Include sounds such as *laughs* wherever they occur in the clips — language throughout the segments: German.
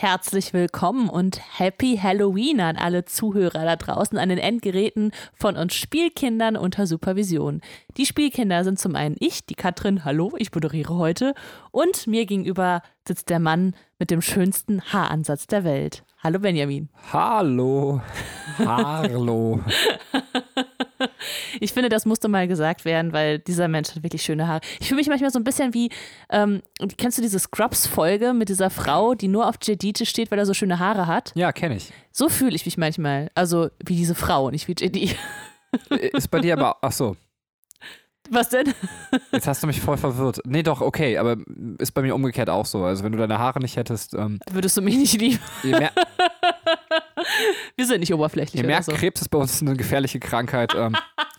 Herzlich willkommen und Happy Halloween an alle Zuhörer da draußen an den Endgeräten von uns Spielkindern unter Supervision. Die Spielkinder sind zum einen ich, die Katrin, hallo, ich moderiere heute, und mir gegenüber sitzt der Mann mit dem schönsten Haaransatz der Welt. Hallo Benjamin. Hallo. *laughs* Hallo. ich finde, das musste mal gesagt werden, weil dieser Mensch hat wirklich schöne Haare. Ich fühle mich manchmal so ein bisschen wie, ähm, kennst du diese Scrubs-Folge mit dieser Frau, die nur auf JD steht, weil er so schöne Haare hat? Ja, kenne ich. So fühle ich mich manchmal. Also wie diese Frau, nicht wie JD. Ist bei dir aber, ach so. Was denn? Jetzt hast du mich voll verwirrt. Nee, doch, okay, aber ist bei mir umgekehrt auch so. Also wenn du deine Haare nicht hättest. Ähm, Würdest du mich nicht lieben? *laughs* *laughs* Wir sind nicht oberflächlich. Ihr merkt, so. Krebs ist bei uns eine gefährliche Krankheit. Ähm,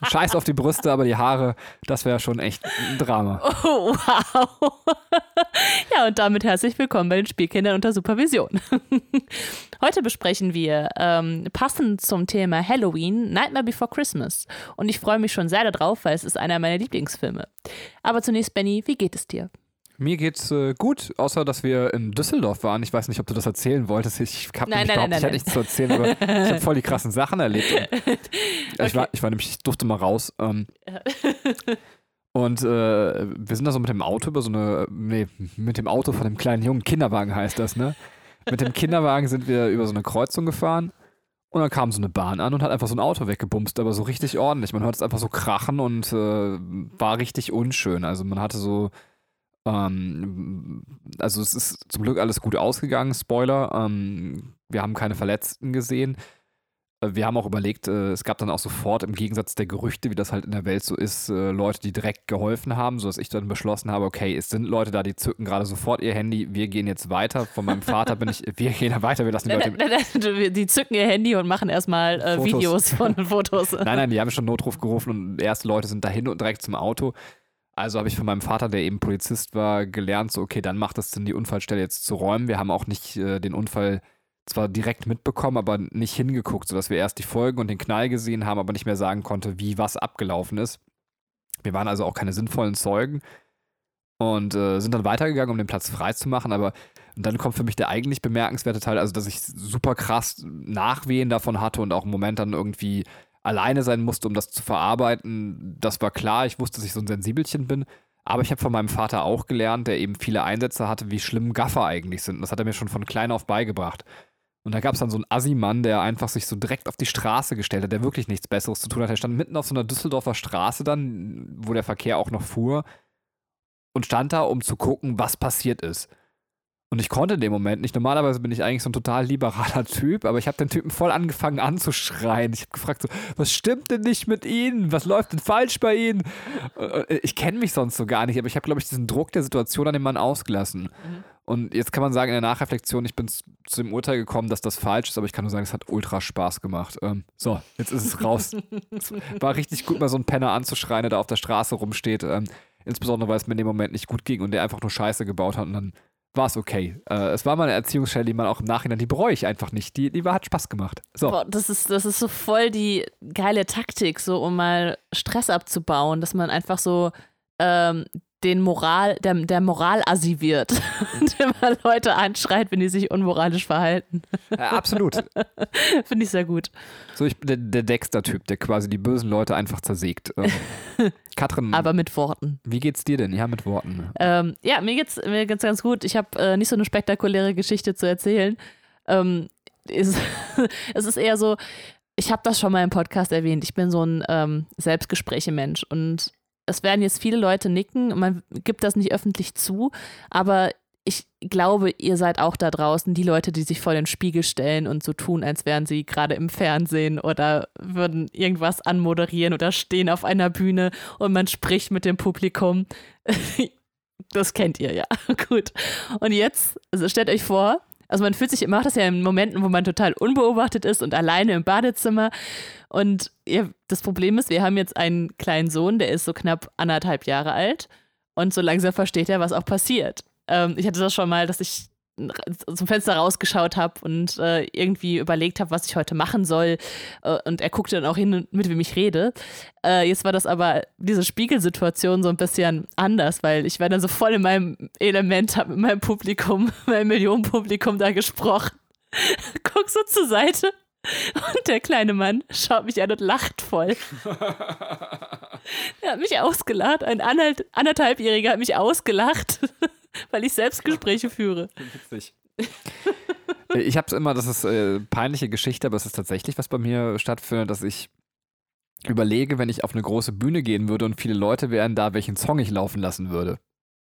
scheiß auf die Brüste, aber die Haare, das wäre schon echt ein Drama. *laughs* Oh, wow. *laughs* ja, und damit herzlich willkommen bei den Spielkindern unter Supervision. Heute besprechen wir, ähm, passend zum Thema Halloween, Nightmare Before Christmas. Und ich freue mich schon sehr darauf, weil es ist einer meiner Lieblingsfilme. Aber zunächst, Benny, wie geht es dir? Mir geht's äh, gut, außer dass wir in Düsseldorf waren. Ich weiß nicht, ob du das erzählen wolltest. Ich habe nämlich behauptet, ich hätte nichts zu erzählen, aber ich habe voll die krassen Sachen erlebt. okay. *laughs* ich, war, ich war nämlich, ich durfte mal raus. Ähm, und äh, wir sind da so mit dem Auto über so eine, nee, mit dem Auto von dem kleinen Jungen, Kinderwagen heißt das, ne? Mit dem Kinderwagen sind wir über so eine Kreuzung gefahren. Und dann kam so eine Bahn an und hat einfach so ein Auto weggebumst, aber so richtig ordentlich. Man hört es einfach so krachen und äh, war richtig unschön. Also man hatte so ähm, also es ist zum Glück alles gut ausgegangen, Spoiler. Ähm, wir haben keine Verletzten gesehen. Äh, wir haben auch überlegt, äh, es gab dann auch sofort im Gegensatz der Gerüchte, wie das halt in der Welt so ist, äh, Leute, die direkt geholfen haben, sodass ich dann beschlossen habe, okay, es sind Leute da, die zücken gerade sofort ihr Handy, wir gehen jetzt weiter. Von meinem Vater bin ich, *laughs* wir gehen weiter, wir lassen die Leute. Die zücken ihr Handy und machen erstmal äh, Videos von *laughs* Fotos. Nein, nein, die haben schon Notruf gerufen und erste Leute sind dahin und direkt zum Auto. Also habe ich von meinem Vater, der eben Polizist war, gelernt, so, okay, dann macht es Sinn, die Unfallstelle jetzt zu räumen. Wir haben auch nicht äh, den Unfall zwar direkt mitbekommen, aber nicht hingeguckt, sodass wir erst die Folgen und den Knall gesehen haben, aber nicht mehr sagen konnte, wie was abgelaufen ist. Wir waren also auch keine sinnvollen Zeugen und äh, sind dann weitergegangen, um den Platz frei zu machen. Aber dann kommt für mich der eigentlich bemerkenswerte Teil, also dass ich super krass Nachwehen davon hatte und auch im Moment dann irgendwie alleine sein musste, um das zu verarbeiten. Das war klar. Ich wusste, dass ich so ein Sensibelchen bin. Aber ich habe von meinem Vater auch gelernt, der eben viele Einsätze hatte, wie schlimm Gaffer eigentlich sind. das hat er mir schon von klein auf beigebracht. Und da gab es dann so einen Assi-Mann, der einfach sich so direkt auf die Straße gestellt hat, der wirklich nichts Besseres zu tun hat. Er stand mitten auf so einer Düsseldorfer Straße dann, wo der Verkehr auch noch fuhr, und stand da, um zu gucken, was passiert ist. Und ich konnte in dem Moment nicht. Normalerweise bin ich eigentlich so ein total liberaler Typ, aber ich habe den Typen voll angefangen anzuschreien. Ich habe gefragt, so, was stimmt denn nicht mit Ihnen? Was läuft denn falsch bei Ihnen? Äh, ich kenne mich sonst so gar nicht, aber ich habe, glaube ich, diesen Druck der Situation an den Mann ausgelassen. Mhm. Und jetzt kann man sagen, in der Nachreflexion, ich bin zu dem Urteil gekommen, dass das falsch ist, aber ich kann nur sagen, es hat ultra Spaß gemacht. Ähm, so, jetzt ist es raus. es war richtig gut, mal so einen Penner anzuschreien, der da auf der Straße rumsteht. Ähm, insbesondere, weil es mir in dem Moment nicht gut ging und der einfach nur Scheiße gebaut hat und dann war es okay. Äh, es war mal eine Erziehungsstelle, die man auch im Nachhinein, die bereue ich einfach nicht. Die, die war, hat Spaß gemacht. So. Boah, das ist, das ist so voll die geile Taktik, so um mal Stress abzubauen, dass man einfach so ähm, den Moral, der, der Moralassi wird, *laughs* indem man Leute anschreit, wenn die sich unmoralisch verhalten. Ja, absolut. *laughs* Finde ich sehr gut. So, ich bin der, der Dexter-Typ, der quasi die bösen Leute einfach zersägt. Ähm, *laughs* Katrin. Aber mit Worten. Wie geht's dir denn? Ja, mit Worten. Ähm, ja, mir geht's, mir geht's ganz gut. Ich habe äh, nicht so eine spektakuläre Geschichte zu erzählen. Ähm, ist, es ist eher so, ich habe das schon mal im Podcast erwähnt. Ich bin so ein ähm, Selbstgespräche-Mensch und es werden jetzt viele Leute nicken, man gibt das nicht öffentlich zu, aber ich glaube, ihr seid auch da draußen, die Leute, die sich vor den Spiegel stellen und so tun, als wären sie gerade im Fernsehen oder würden irgendwas anmoderieren oder stehen auf einer Bühne und man spricht mit dem Publikum. *laughs* Das kennt ihr ja. *laughs* Gut. Und jetzt, also stellt euch vor, also man fühlt sich, macht das ja in Momenten, wo man total unbeobachtet ist und alleine im Badezimmer. Und ihr, das Problem ist, wir haben jetzt einen kleinen Sohn, der ist so knapp anderthalb Jahre alt. Und so langsam versteht er, was auch passiert. Ähm, ich hatte das schon mal, dass ich zum Fenster rausgeschaut habe und äh, irgendwie überlegt habe, was ich heute machen soll. Äh, und er guckte dann auch hin, mit wem ich rede. Äh, jetzt war das aber diese Spiegelsituation so ein bisschen anders, weil ich war dann so voll in meinem Element, habe mit meinem Publikum, *laughs* meinem Millionenpublikum da gesprochen. *laughs* Guck so zur Seite und der kleine Mann schaut mich an und lacht voll. *laughs* er hat mich ausgelacht. Ein anderthalbjähriger hat mich ausgelacht, weil ich Selbstgespräche führe. Witzig. Ich habe es immer, das ist äh, peinliche Geschichte, aber es ist tatsächlich, was bei mir stattfindet, dass ich überlege, wenn ich auf eine große Bühne gehen würde und viele Leute wären da, welchen Song ich laufen lassen würde.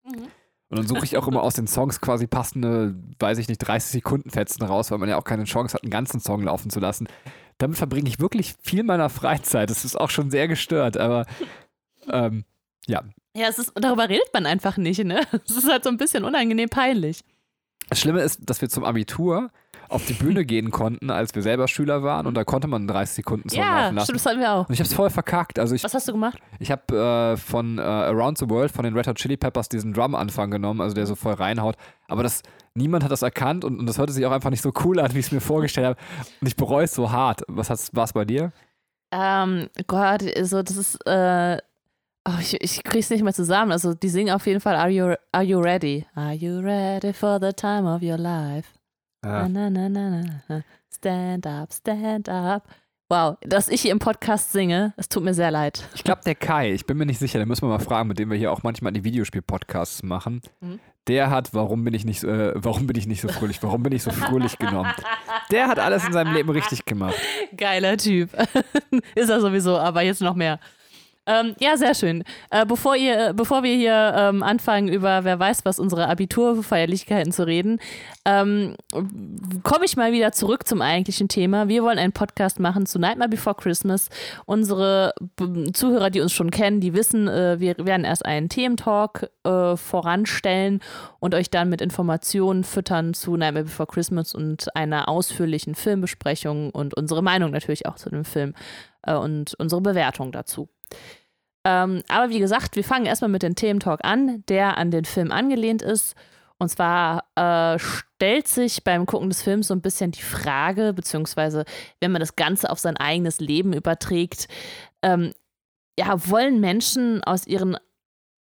Mhm. Und dann suche ich auch immer aus den Songs quasi passende, weiß ich nicht, 30 Sekunden Fetzen raus, weil man ja auch keine Chance hat, einen ganzen Song laufen zu lassen. Damit verbringe ich wirklich viel meiner Freizeit. Das ist auch schon sehr gestört, aber ähm, ja. Ja, es ist, darüber redet man einfach nicht, ne? *laughs* Es ist halt so ein bisschen unangenehm peinlich. Das Schlimme ist, dass wir zum Abitur auf die Bühne gehen konnten, als wir selber Schüler waren und da konnte man 30 Sekunden Song ja, laufen lassen. Stimmt, das hatten wir auch. Und ich habe es voll verkackt. Also ich, Was hast du gemacht? Ich habe äh, von äh, Around the World von den Red Hot Chili Peppers diesen Drum-Anfang genommen, also der so voll reinhaut. Aber das, niemand hat das erkannt und, und das hörte sich auch einfach nicht so cool an, wie ich es mir vorgestellt habe. Und ich bereue es so hart. Was war es bei dir? Ähm, Gott, also das ist, äh, oh, ich, ich krieg's nicht mehr zusammen. Also die singen auf jeden Fall Are you, are you ready? Are you ready for the time of your life? Ja. Na, na, na, stand up, stand up. Wow, dass ich hier im Podcast singe, es tut mir sehr leid. Ich glaube, der Kai, ich bin mir nicht sicher, den müssen wir mal fragen, mit dem wir hier auch manchmal die Videospiel-Podcasts machen. Mhm. Der hat, warum bin ich nicht, äh, warum bin ich nicht so fröhlich, warum bin ich so fröhlich genommen? Der hat alles in seinem Leben richtig gemacht. *laughs* Geiler Typ. *laughs* Ist er sowieso, aber jetzt noch mehr. Ähm, ja, sehr schön. Äh, bevor, ihr, bevor wir hier ähm, anfangen, über wer weiß was unsere Abiturfeierlichkeiten zu reden, ähm, komme ich mal wieder zurück zum eigentlichen Thema. Wir wollen einen Podcast machen zu Nightmare Before Christmas. Unsere B Zuhörer, die uns schon kennen, die wissen, äh, wir werden erst einen Thementalk äh, voranstellen und euch dann mit Informationen füttern zu Nightmare Before Christmas und einer ausführlichen Filmbesprechung und unsere Meinung natürlich auch zu dem Film äh, und unsere Bewertung dazu. Ähm, aber wie gesagt, wir fangen erstmal mit dem Thementalk an, der an den Film angelehnt ist. Und zwar äh, stellt sich beim Gucken des Films so ein bisschen die Frage, beziehungsweise wenn man das Ganze auf sein eigenes Leben überträgt, ähm, ja, wollen Menschen aus ihrem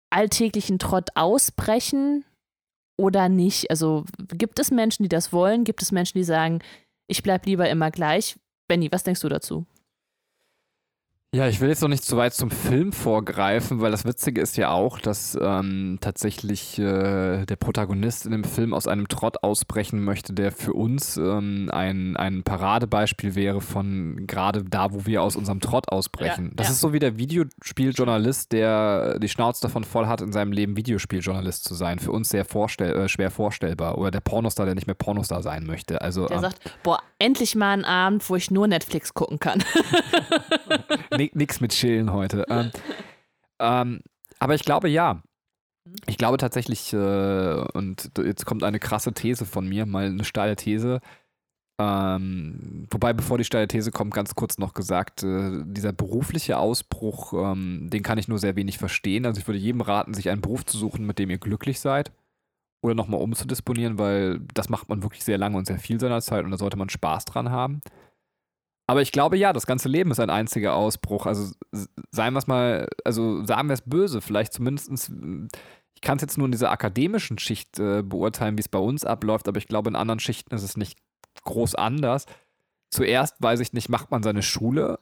alltäglichen Trott ausbrechen oder nicht? Also gibt es Menschen, die das wollen? Gibt es Menschen, die sagen, ich bleibe lieber immer gleich? Benny, was denkst du dazu? Ja, ich will jetzt noch nicht zu weit zum Film vorgreifen, weil das Witzige ist ja auch, dass ähm, tatsächlich äh, der Protagonist in dem Film aus einem Trott ausbrechen möchte, der für uns ähm, ein, ein Paradebeispiel wäre von gerade da, wo wir aus unserem Trott ausbrechen. Ja, das ja. ist so wie der Videospieljournalist, der die Schnauze davon voll hat, in seinem Leben Videospieljournalist zu sein. Für uns sehr vorstell äh, schwer vorstellbar. Oder der Pornostar, der nicht mehr Pornostar sein möchte. Also, der ähm, sagt, boah, endlich mal einen Abend, wo ich nur Netflix gucken kann. *laughs* *laughs* nee, nichts mit Chillen heute. Ähm, ähm, aber ich glaube ja. Ich glaube tatsächlich, äh, und jetzt kommt eine krasse These von mir, mal eine steile These. Ähm, wobei, bevor die steile These kommt, ganz kurz noch gesagt, äh, dieser berufliche Ausbruch, ähm, den kann ich nur sehr wenig verstehen. Also ich würde jedem raten, sich einen Beruf zu suchen, mit dem ihr glücklich seid. Oder nochmal umzudisponieren, weil das macht man wirklich sehr lange und sehr viel seiner Zeit und da sollte man Spaß dran haben. Aber ich glaube ja, das ganze Leben ist ein einziger Ausbruch. Also seien wir es mal, also sagen wir es böse, vielleicht zumindest, ich kann es jetzt nur in dieser akademischen Schicht äh, beurteilen, wie es bei uns abläuft, aber ich glaube, in anderen Schichten ist es nicht groß anders. Zuerst, weiß ich nicht, macht man seine Schule,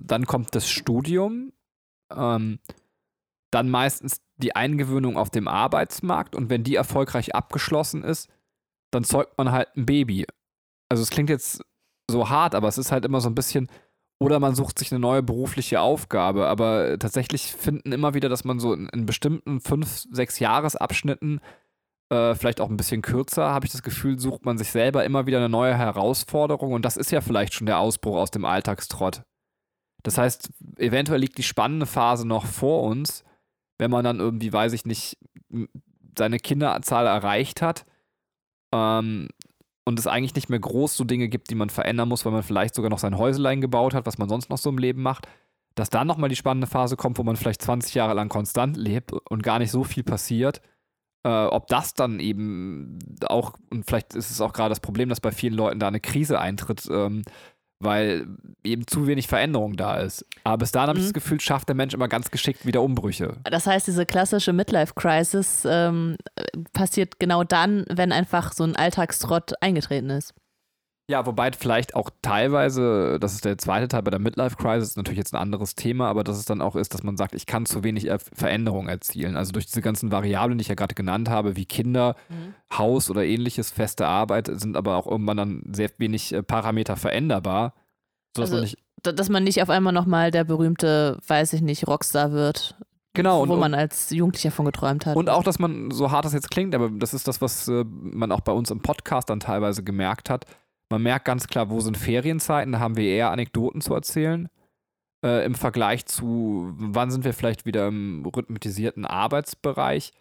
dann kommt das Studium, ähm, dann meistens die Eingewöhnung auf dem Arbeitsmarkt und wenn die erfolgreich abgeschlossen ist, dann zeugt man halt ein Baby. Also es klingt jetzt so hart, aber es ist halt immer so ein bisschen, oder man sucht sich eine neue berufliche Aufgabe. Aber tatsächlich finden immer wieder, dass man so in, in bestimmten fünf, sechs Jahresabschnitten, äh, vielleicht auch ein bisschen kürzer, habe ich das Gefühl, sucht man sich selber immer wieder eine neue Herausforderung. Und das ist ja vielleicht schon der Ausbruch aus dem Alltagstrott. Das heißt, eventuell liegt die spannende Phase noch vor uns, wenn man dann irgendwie, weiß ich nicht, seine Kinderzahl erreicht hat. Ähm, und es eigentlich nicht mehr groß so Dinge gibt, die man verändern muss, weil man vielleicht sogar noch sein Häuselein gebaut hat, was man sonst noch so im Leben macht, dass dann nochmal die spannende Phase kommt, wo man vielleicht 20 Jahre lang konstant lebt und gar nicht so viel passiert. Äh, ob das dann eben auch, und vielleicht ist es auch gerade das Problem, dass bei vielen Leuten da eine Krise eintritt, ähm, weil eben zu wenig Veränderung da ist. Aber bis dahin habe ich Mhm. das Gefühl, schafft der Mensch immer ganz geschickt wieder Umbrüche. Das heißt, diese klassische Midlife-Crisis ähm, äh, passiert genau dann, wenn einfach so ein Alltagstrott eingetreten ist. Ja, wobei vielleicht auch teilweise, das ist der zweite Teil bei der Midlife Crisis, ist natürlich jetzt ein anderes Thema, aber dass es dann auch ist, dass man sagt, ich kann zu wenig Er- Veränderung erzielen. Also durch diese ganzen Variablen, die ich ja gerade genannt habe, wie Kinder, Haus oder ähnliches, feste Arbeit, sind aber auch irgendwann dann sehr wenig äh, Parameter veränderbar. Sodass Also, man nicht, Dass man nicht auf einmal nochmal der berühmte, weiß ich nicht, Rockstar wird, genau, und, wo man als Jugendlicher von geträumt hat. und auch, dass man, so hart das jetzt klingt, aber das ist das, was äh, man auch bei uns im Podcast dann teilweise gemerkt hat. Man merkt ganz klar, wo sind Ferienzeiten, da haben wir eher Anekdoten zu erzählen. Äh, Im Vergleich zu, wann sind wir vielleicht wieder im rhythmisierten Arbeitsbereich,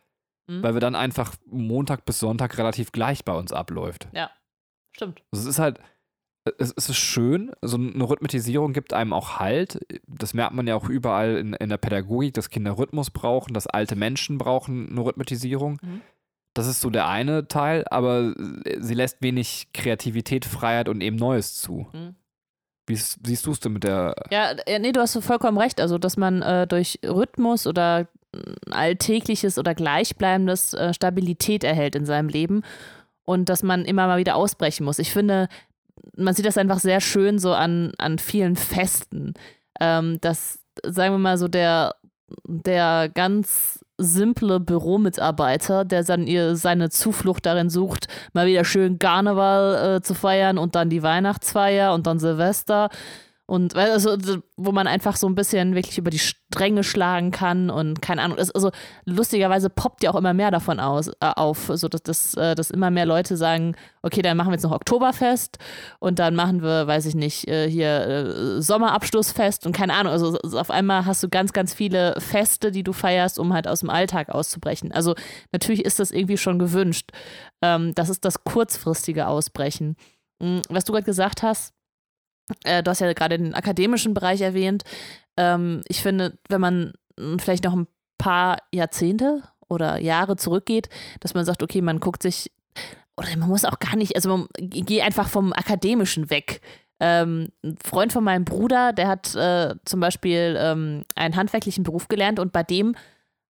Mhm. weil wir dann einfach Montag bis Sonntag relativ gleich bei uns abläuft. Stimmt. Also es ist halt, es, es ist schön, so eine Rhythmisierung gibt einem auch Halt. Das merkt man ja auch überall in, in der Pädagogik, dass Kinder Rhythmus brauchen, dass alte Menschen brauchen eine Rhythmisierung. Mhm. Das ist so der eine Teil, aber sie lässt wenig Kreativität, Freiheit und eben Neues zu. Mhm. Wie siehst du es denn mit der. Ja, äh, nee, du hast vollkommen recht. Also, dass man äh, durch Rhythmus oder äh, alltägliches oder gleichbleibendes äh, Stabilität erhält in seinem Leben und dass man immer mal wieder ausbrechen muss. Ich finde, man sieht das einfach sehr schön so an, an vielen Festen, ähm, dass, sagen wir mal so, der, der ganz simple Büromitarbeiter, der dann ihr seine Zuflucht darin sucht, mal wieder schön Karneval äh, zu feiern und dann die Weihnachtsfeier und dann Silvester und also, wo man einfach so ein bisschen wirklich über die Stränge schlagen kann und keine Ahnung. Also lustigerweise poppt ja auch immer mehr davon aus, äh, auf, so dass, dass, äh, dass immer mehr Leute sagen, okay, dann machen wir jetzt noch Oktoberfest und dann machen wir, weiß ich nicht, äh, hier äh, Sommerabschlussfest und keine Ahnung. Also so- auf einmal hast du ganz, ganz viele Feste, die du feierst, um halt aus dem Alltag auszubrechen. Also natürlich ist das irgendwie schon gewünscht. Ähm, das ist das kurzfristige Ausbrechen. Mm, Was du gerade gesagt hast, äh, du hast ja gerade den akademischen Bereich erwähnt. Ähm, ich finde, wenn man mm, vielleicht noch ein paar Jahrzehnte oder Jahre zurückgeht, dass man sagt, okay, man guckt sich, oder man muss auch gar nicht, also man geh einfach vom Akademischen weg. Ähm, ein Freund von meinem Bruder, der hat äh, zum Beispiel ähm, einen handwerklichen Beruf gelernt und bei dem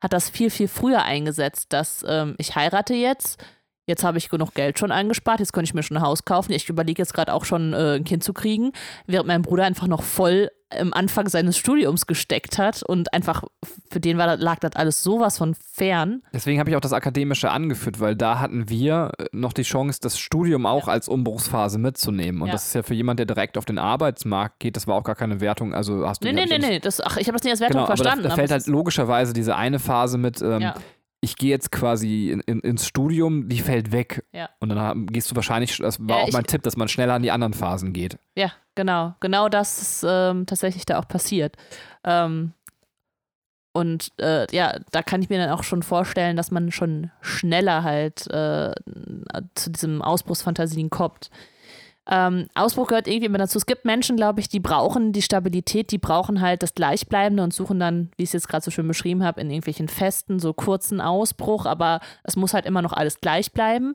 hat das viel, viel früher eingesetzt, dass ähm, ich heirate jetzt, jetzt habe ich genug Geld schon angespart, jetzt könnte ich mir schon ein Haus kaufen. Ich überlege jetzt gerade auch schon äh, ein Kind zu kriegen, während mein Bruder einfach noch voll am Anfang seines Studiums gesteckt hat und einfach für den war, lag das alles sowas von fern. Deswegen habe ich auch das Akademische angeführt, weil da hatten wir äh, noch die Chance, das Studium auch als Umbruchsphase mitzunehmen. Und Ja. das ist ja für jemand, der direkt auf den Arbeitsmarkt geht, das war auch gar keine Wertung. Also hast du Nee, nee, nee, ich nee, das, ach, ich habe das nicht als Wertung Genau, aber da, verstanden. da fällt halt logischerweise diese eine Phase mit, ähm, ja, ich gehe jetzt quasi in, in, ins Studium, die fällt weg. Ja. Und dann gehst du wahrscheinlich, das war Ja, auch ich- mein Tipp, dass man schneller an die anderen Phasen geht. ja, genau. Genau das ist ähm, tatsächlich da auch passiert. Ähm, und äh, ja, da kann ich mir dann auch schon vorstellen, dass man schon schneller halt äh, zu diesem Ausbruchsfantasien kommt. Ähm, Ausbruch gehört irgendwie immer dazu. Es gibt Menschen, glaube ich, die brauchen die Stabilität, die brauchen halt das Gleichbleibende und suchen dann, wie ich es jetzt gerade so schön beschrieben habe, in irgendwelchen Festen so kurzen Ausbruch, aber es muss halt immer noch alles gleich bleiben.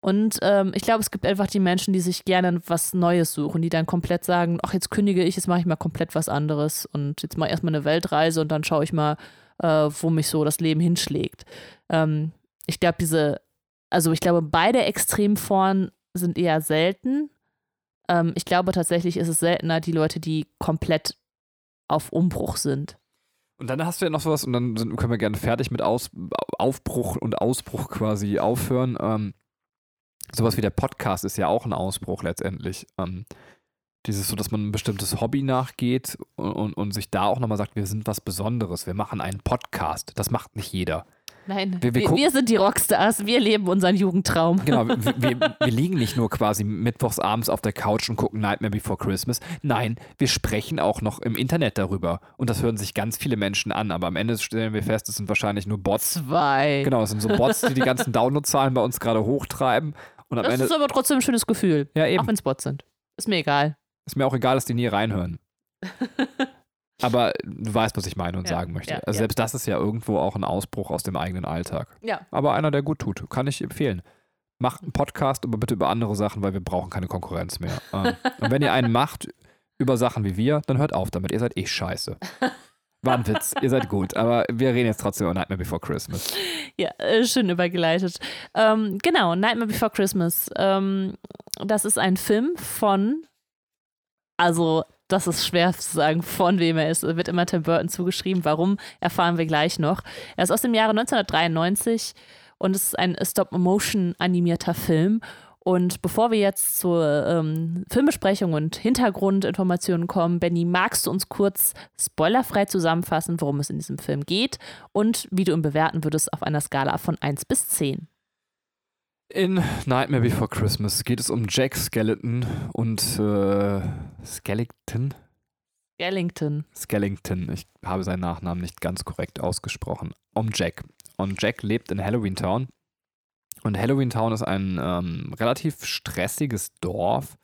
Und ähm, ich glaube, es gibt einfach die Menschen, die sich gerne was Neues suchen, die dann komplett sagen, ach, jetzt kündige ich, jetzt mache ich mal komplett was anderes und jetzt mache ich erstmal eine Weltreise und dann schaue ich mal, äh, wo mich so das Leben hinschlägt. Ähm, ich glaube, diese, also ich glaube, beide Extremformen sind eher selten. Ähm, ich glaube tatsächlich ist es seltener die Leute, die komplett auf Umbruch sind. Und dann hast du ja noch sowas, und dann sind, können wir gerne fertig mit Aus, Aufbruch und Ausbruch quasi aufhören. Ähm, sowas wie der Podcast ist ja auch ein Ausbruch letztendlich. Ähm, dieses so, dass man ein bestimmtes Hobby nachgeht und, und, und sich da auch nochmal sagt, wir sind was Besonderes, wir machen einen Podcast. Das macht nicht jeder. Nein, Wir- wir wir, sind die Rockstars, wir leben unseren Jugendtraum. Genau, wir, *laughs* wir, wir liegen nicht nur quasi mittwochs abends auf der Couch und gucken Nightmare Before Christmas. Nein, wir sprechen auch noch im Internet darüber. Und das hören sich ganz viele Menschen an. Aber am Ende stellen wir fest, es sind wahrscheinlich nur Bots. Zwei. Genau, es sind so Bots, die die ganzen *laughs* Downloadzahlen bei uns gerade hochtreiben. Und am Das Ende ist aber trotzdem ein schönes Gefühl. Ja, eben. Auch wenn es Bots sind. Ist mir egal. ist mir auch egal, dass die nie reinhören. *laughs* Aber du weißt, was ich meine und Ja, sagen möchte. ja, also selbst das ist ja irgendwo auch ein Ausbruch aus dem eigenen Alltag. Ja. Aber einer, der gut tut. Kann ich empfehlen. Macht einen Podcast, aber bitte über andere Sachen, weil wir brauchen keine Konkurrenz mehr. *laughs* Ähm, und wenn ihr einen macht über Sachen wie wir, dann hört auf damit. Ihr seid eh scheiße. War ein Witz. Ihr seid gut. Aber wir reden jetzt trotzdem über Nightmare Before Christmas. Ja, äh, schön übergeleitet. Ähm, genau, Nightmare Before Christmas. Ähm, das ist ein Film von, also das ist schwer zu sagen, von wem er ist. Er wird immer Tim Burton zugeschrieben. Warum, erfahren wir gleich noch. Er ist aus dem Jahre 1993 und es ist ein Stop-Motion animierter Film. Und bevor wir jetzt zur ähm, Filmbesprechung und Hintergrundinformationen kommen, Benny, magst du uns kurz spoilerfrei zusammenfassen, worum es in diesem Film geht und wie du ihn bewerten würdest auf einer Skala von 1 bis 10? In Nightmare Before Christmas geht es um Jack Skeleton und äh, Skellington? Skellington. Skellington. Ich habe seinen Nachnamen nicht ganz korrekt ausgesprochen. Um Jack. Und Jack lebt in Halloween Town. Und Halloween Town ist ein ähm, relativ stressiges Dorf.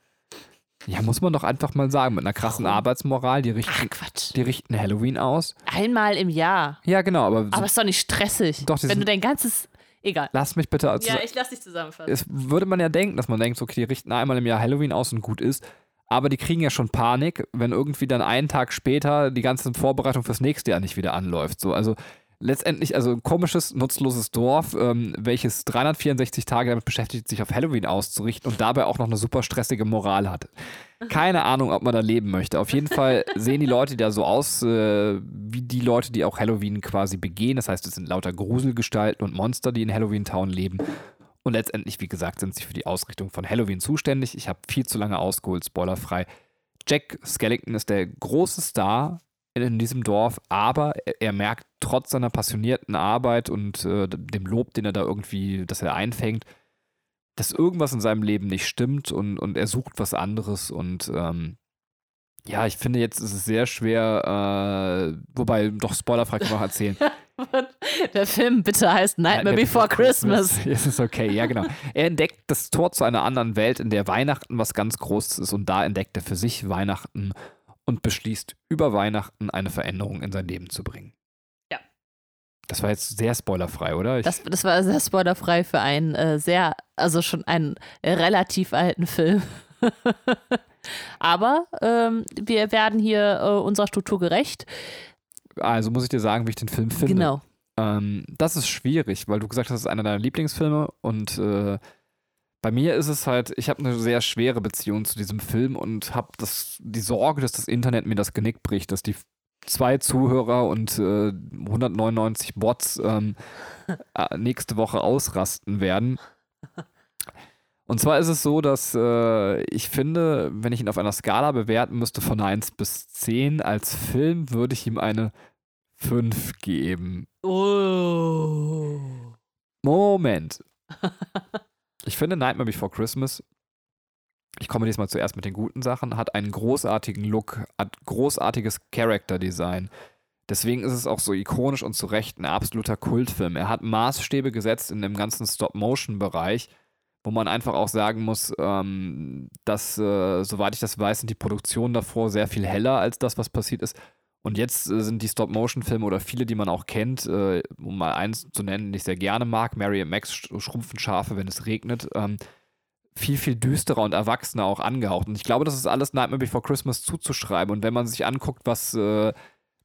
Ja, muss man doch einfach mal sagen, mit einer krassen Warum? Arbeitsmoral. Die Ach, richten, Quatsch. die richten Halloween aus. Einmal im Jahr. Ja, genau, aber, Aber ist doch nicht stressig. Doch, Wenn du dein ganzes. Egal. lass mich bitte. Also, Ja, ich lass dich zusammenfassen. es würde man ja denken, dass man denkt, so, okay, die richten einmal im Jahr Halloween aus und gut ist. Aber die kriegen ja schon Panik, wenn irgendwie dann einen Tag später die ganze Vorbereitung fürs nächste Jahr nicht wieder anläuft. So, also letztendlich, also ein komisches, nutzloses Dorf, ähm, welches 364 Tage damit beschäftigt, sich auf Halloween auszurichten und dabei auch noch eine super stressige Moral hat. Keine Ahnung, ob man da leben möchte. Auf jeden Fall sehen die Leute da so aus, äh, wie die Leute, die auch Halloween quasi begehen. Das heißt, es sind lauter Gruselgestalten und Monster, die in Halloween Town leben. Und letztendlich, wie gesagt, sind sie für die Ausrichtung von Halloween zuständig. Ich habe viel zu lange ausgeholt, spoilerfrei. Jack Skellington ist der große Star in, diesem Dorf, aber er, er merkt trotz seiner passionierten Arbeit und äh, dem Lob, den er da irgendwie, dass er einfängt, dass irgendwas in seinem Leben nicht stimmt und, und er sucht was anderes und ähm, ja, ich finde jetzt ist es sehr schwer, äh, wobei doch spoilerfrei kann man auch erzählen. *laughs* Der Film bitte heißt Nightmare Before Christmas. *laughs* Es ist okay, ja genau. Er entdeckt das Tor zu einer anderen Welt, in der Weihnachten was ganz Großes ist und da entdeckt er für sich Weihnachten und beschließt über Weihnachten eine Veränderung in sein Leben zu bringen. Ja. Das war jetzt sehr spoilerfrei, oder? Das, das war sehr spoilerfrei für einen äh, sehr, also schon einen relativ alten Film. *laughs* Aber ähm, wir werden hier äh, unserer Struktur gerecht. also muss ich dir sagen, wie ich den Film finde. Genau. Ähm, das ist schwierig, weil du gesagt hast, es ist einer deiner Lieblingsfilme und äh, bei mir ist es halt, ich habe eine sehr schwere Beziehung zu diesem Film und habe die Sorge, dass das Internet mir das Genick bricht, dass die zwei Zuhörer und äh, 199 Bots ähm, *laughs* äh, nächste Woche ausrasten werden. Und zwar ist es so, dass äh, ich finde, wenn ich ihn auf einer Skala bewerten müsste von 1 bis 10 als Film, würde ich ihm eine 5 geben. Oh. Moment. *laughs* Ich finde Nightmare Before Christmas, ich komme diesmal zuerst mit den guten Sachen, hat einen großartigen Look, hat großartiges Character Design. Deswegen ist es auch so ikonisch und zu Recht ein absoluter Kultfilm. Er hat Maßstäbe gesetzt in dem ganzen Stop-Motion-Bereich, wo man einfach auch sagen muss, ähm, dass, äh, soweit ich das weiß, sind die Produktionen davor sehr viel heller als das, was passiert ist. Und jetzt äh, sind die Stop-Motion-Filme oder viele, die man auch kennt, äh, um mal eins zu nennen, den ich sehr gerne mag, Mary und Max sch- schrumpfen Schafe, wenn es regnet, ähm, viel, viel düsterer und erwachsener auch angehaucht. Und ich glaube, das ist alles Nightmare Before Christmas zuzuschreiben. Und wenn man sich anguckt, was äh,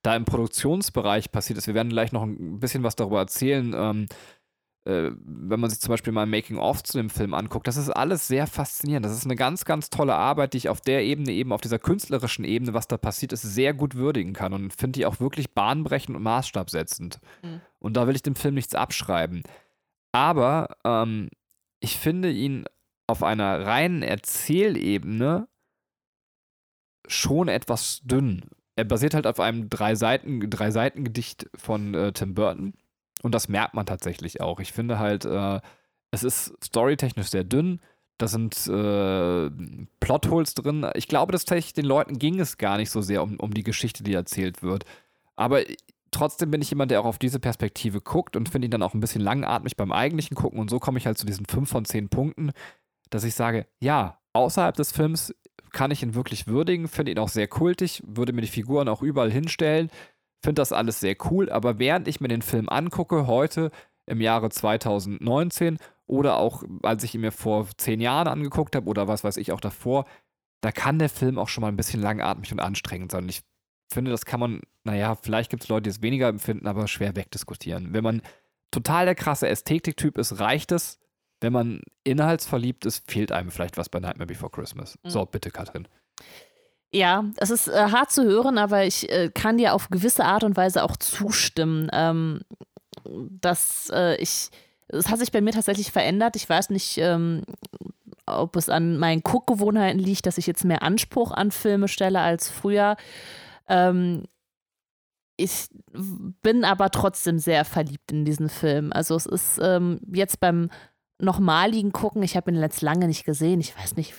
da im Produktionsbereich passiert ist, wir werden gleich noch ein bisschen was darüber erzählen, ähm, äh, wenn man sich zum Beispiel mal ein Making-of zu dem Film anguckt, das ist alles sehr faszinierend. Das ist eine ganz, ganz tolle Arbeit, die ich auf der Ebene, eben auf dieser künstlerischen Ebene, was da passiert ist, sehr gut würdigen kann und finde die auch wirklich bahnbrechend und maßstabsetzend. Mhm. Und da will ich dem Film nichts abschreiben. Aber ähm, ich finde ihn auf einer reinen Erzählebene schon etwas dünn. Er basiert halt auf einem drei Seiten, drei Seiten Gedicht von äh, Tim Burton. Und das merkt man tatsächlich auch. Ich finde halt, äh, es ist storytechnisch sehr dünn. Da sind äh, Plotholes drin. Ich glaube, dass tatsächlich den Leuten ging es gar nicht so sehr um, um die Geschichte, die erzählt wird. Aber trotzdem bin ich jemand, der auch auf diese Perspektive guckt und finde ihn dann auch ein bisschen langatmig beim eigentlichen Gucken. Und so komme ich halt zu diesen 5 von 10 Punkten, dass ich sage, ja, außerhalb des Films kann ich ihn wirklich würdigen, finde ihn auch sehr kultig, würde mir die Figuren auch überall hinstellen, finde das alles sehr cool, aber während ich mir den Film angucke, heute im Jahre 2019 oder auch als ich ihn mir vor zehn Jahren angeguckt habe oder was weiß ich auch davor, da kann der Film auch schon mal ein bisschen langatmig und anstrengend sein. Und ich finde, das kann man, naja, vielleicht gibt es Leute, die es weniger empfinden, aber schwer wegdiskutieren. Wenn man total der krasse Ästhetiktyp ist, reicht es. Wenn man inhaltsverliebt ist, fehlt einem vielleicht was bei Nightmare Before Christmas. Mhm. So, bitte, Katrin. Ja, es ist äh, hart zu hören, aber ich äh, kann dir auf gewisse Art und Weise auch zustimmen, ähm, dass äh, ich, es hat sich bei mir tatsächlich verändert. Ich weiß nicht, ähm, ob es an meinen Guckgewohnheiten liegt, dass ich jetzt mehr Anspruch an Filme stelle als früher. Ähm, ich bin aber trotzdem sehr verliebt in diesen Film. Also es ist ähm, jetzt beim nochmaligen Gucken, ich habe ihn jetzt lange nicht gesehen. Ich weiß nicht,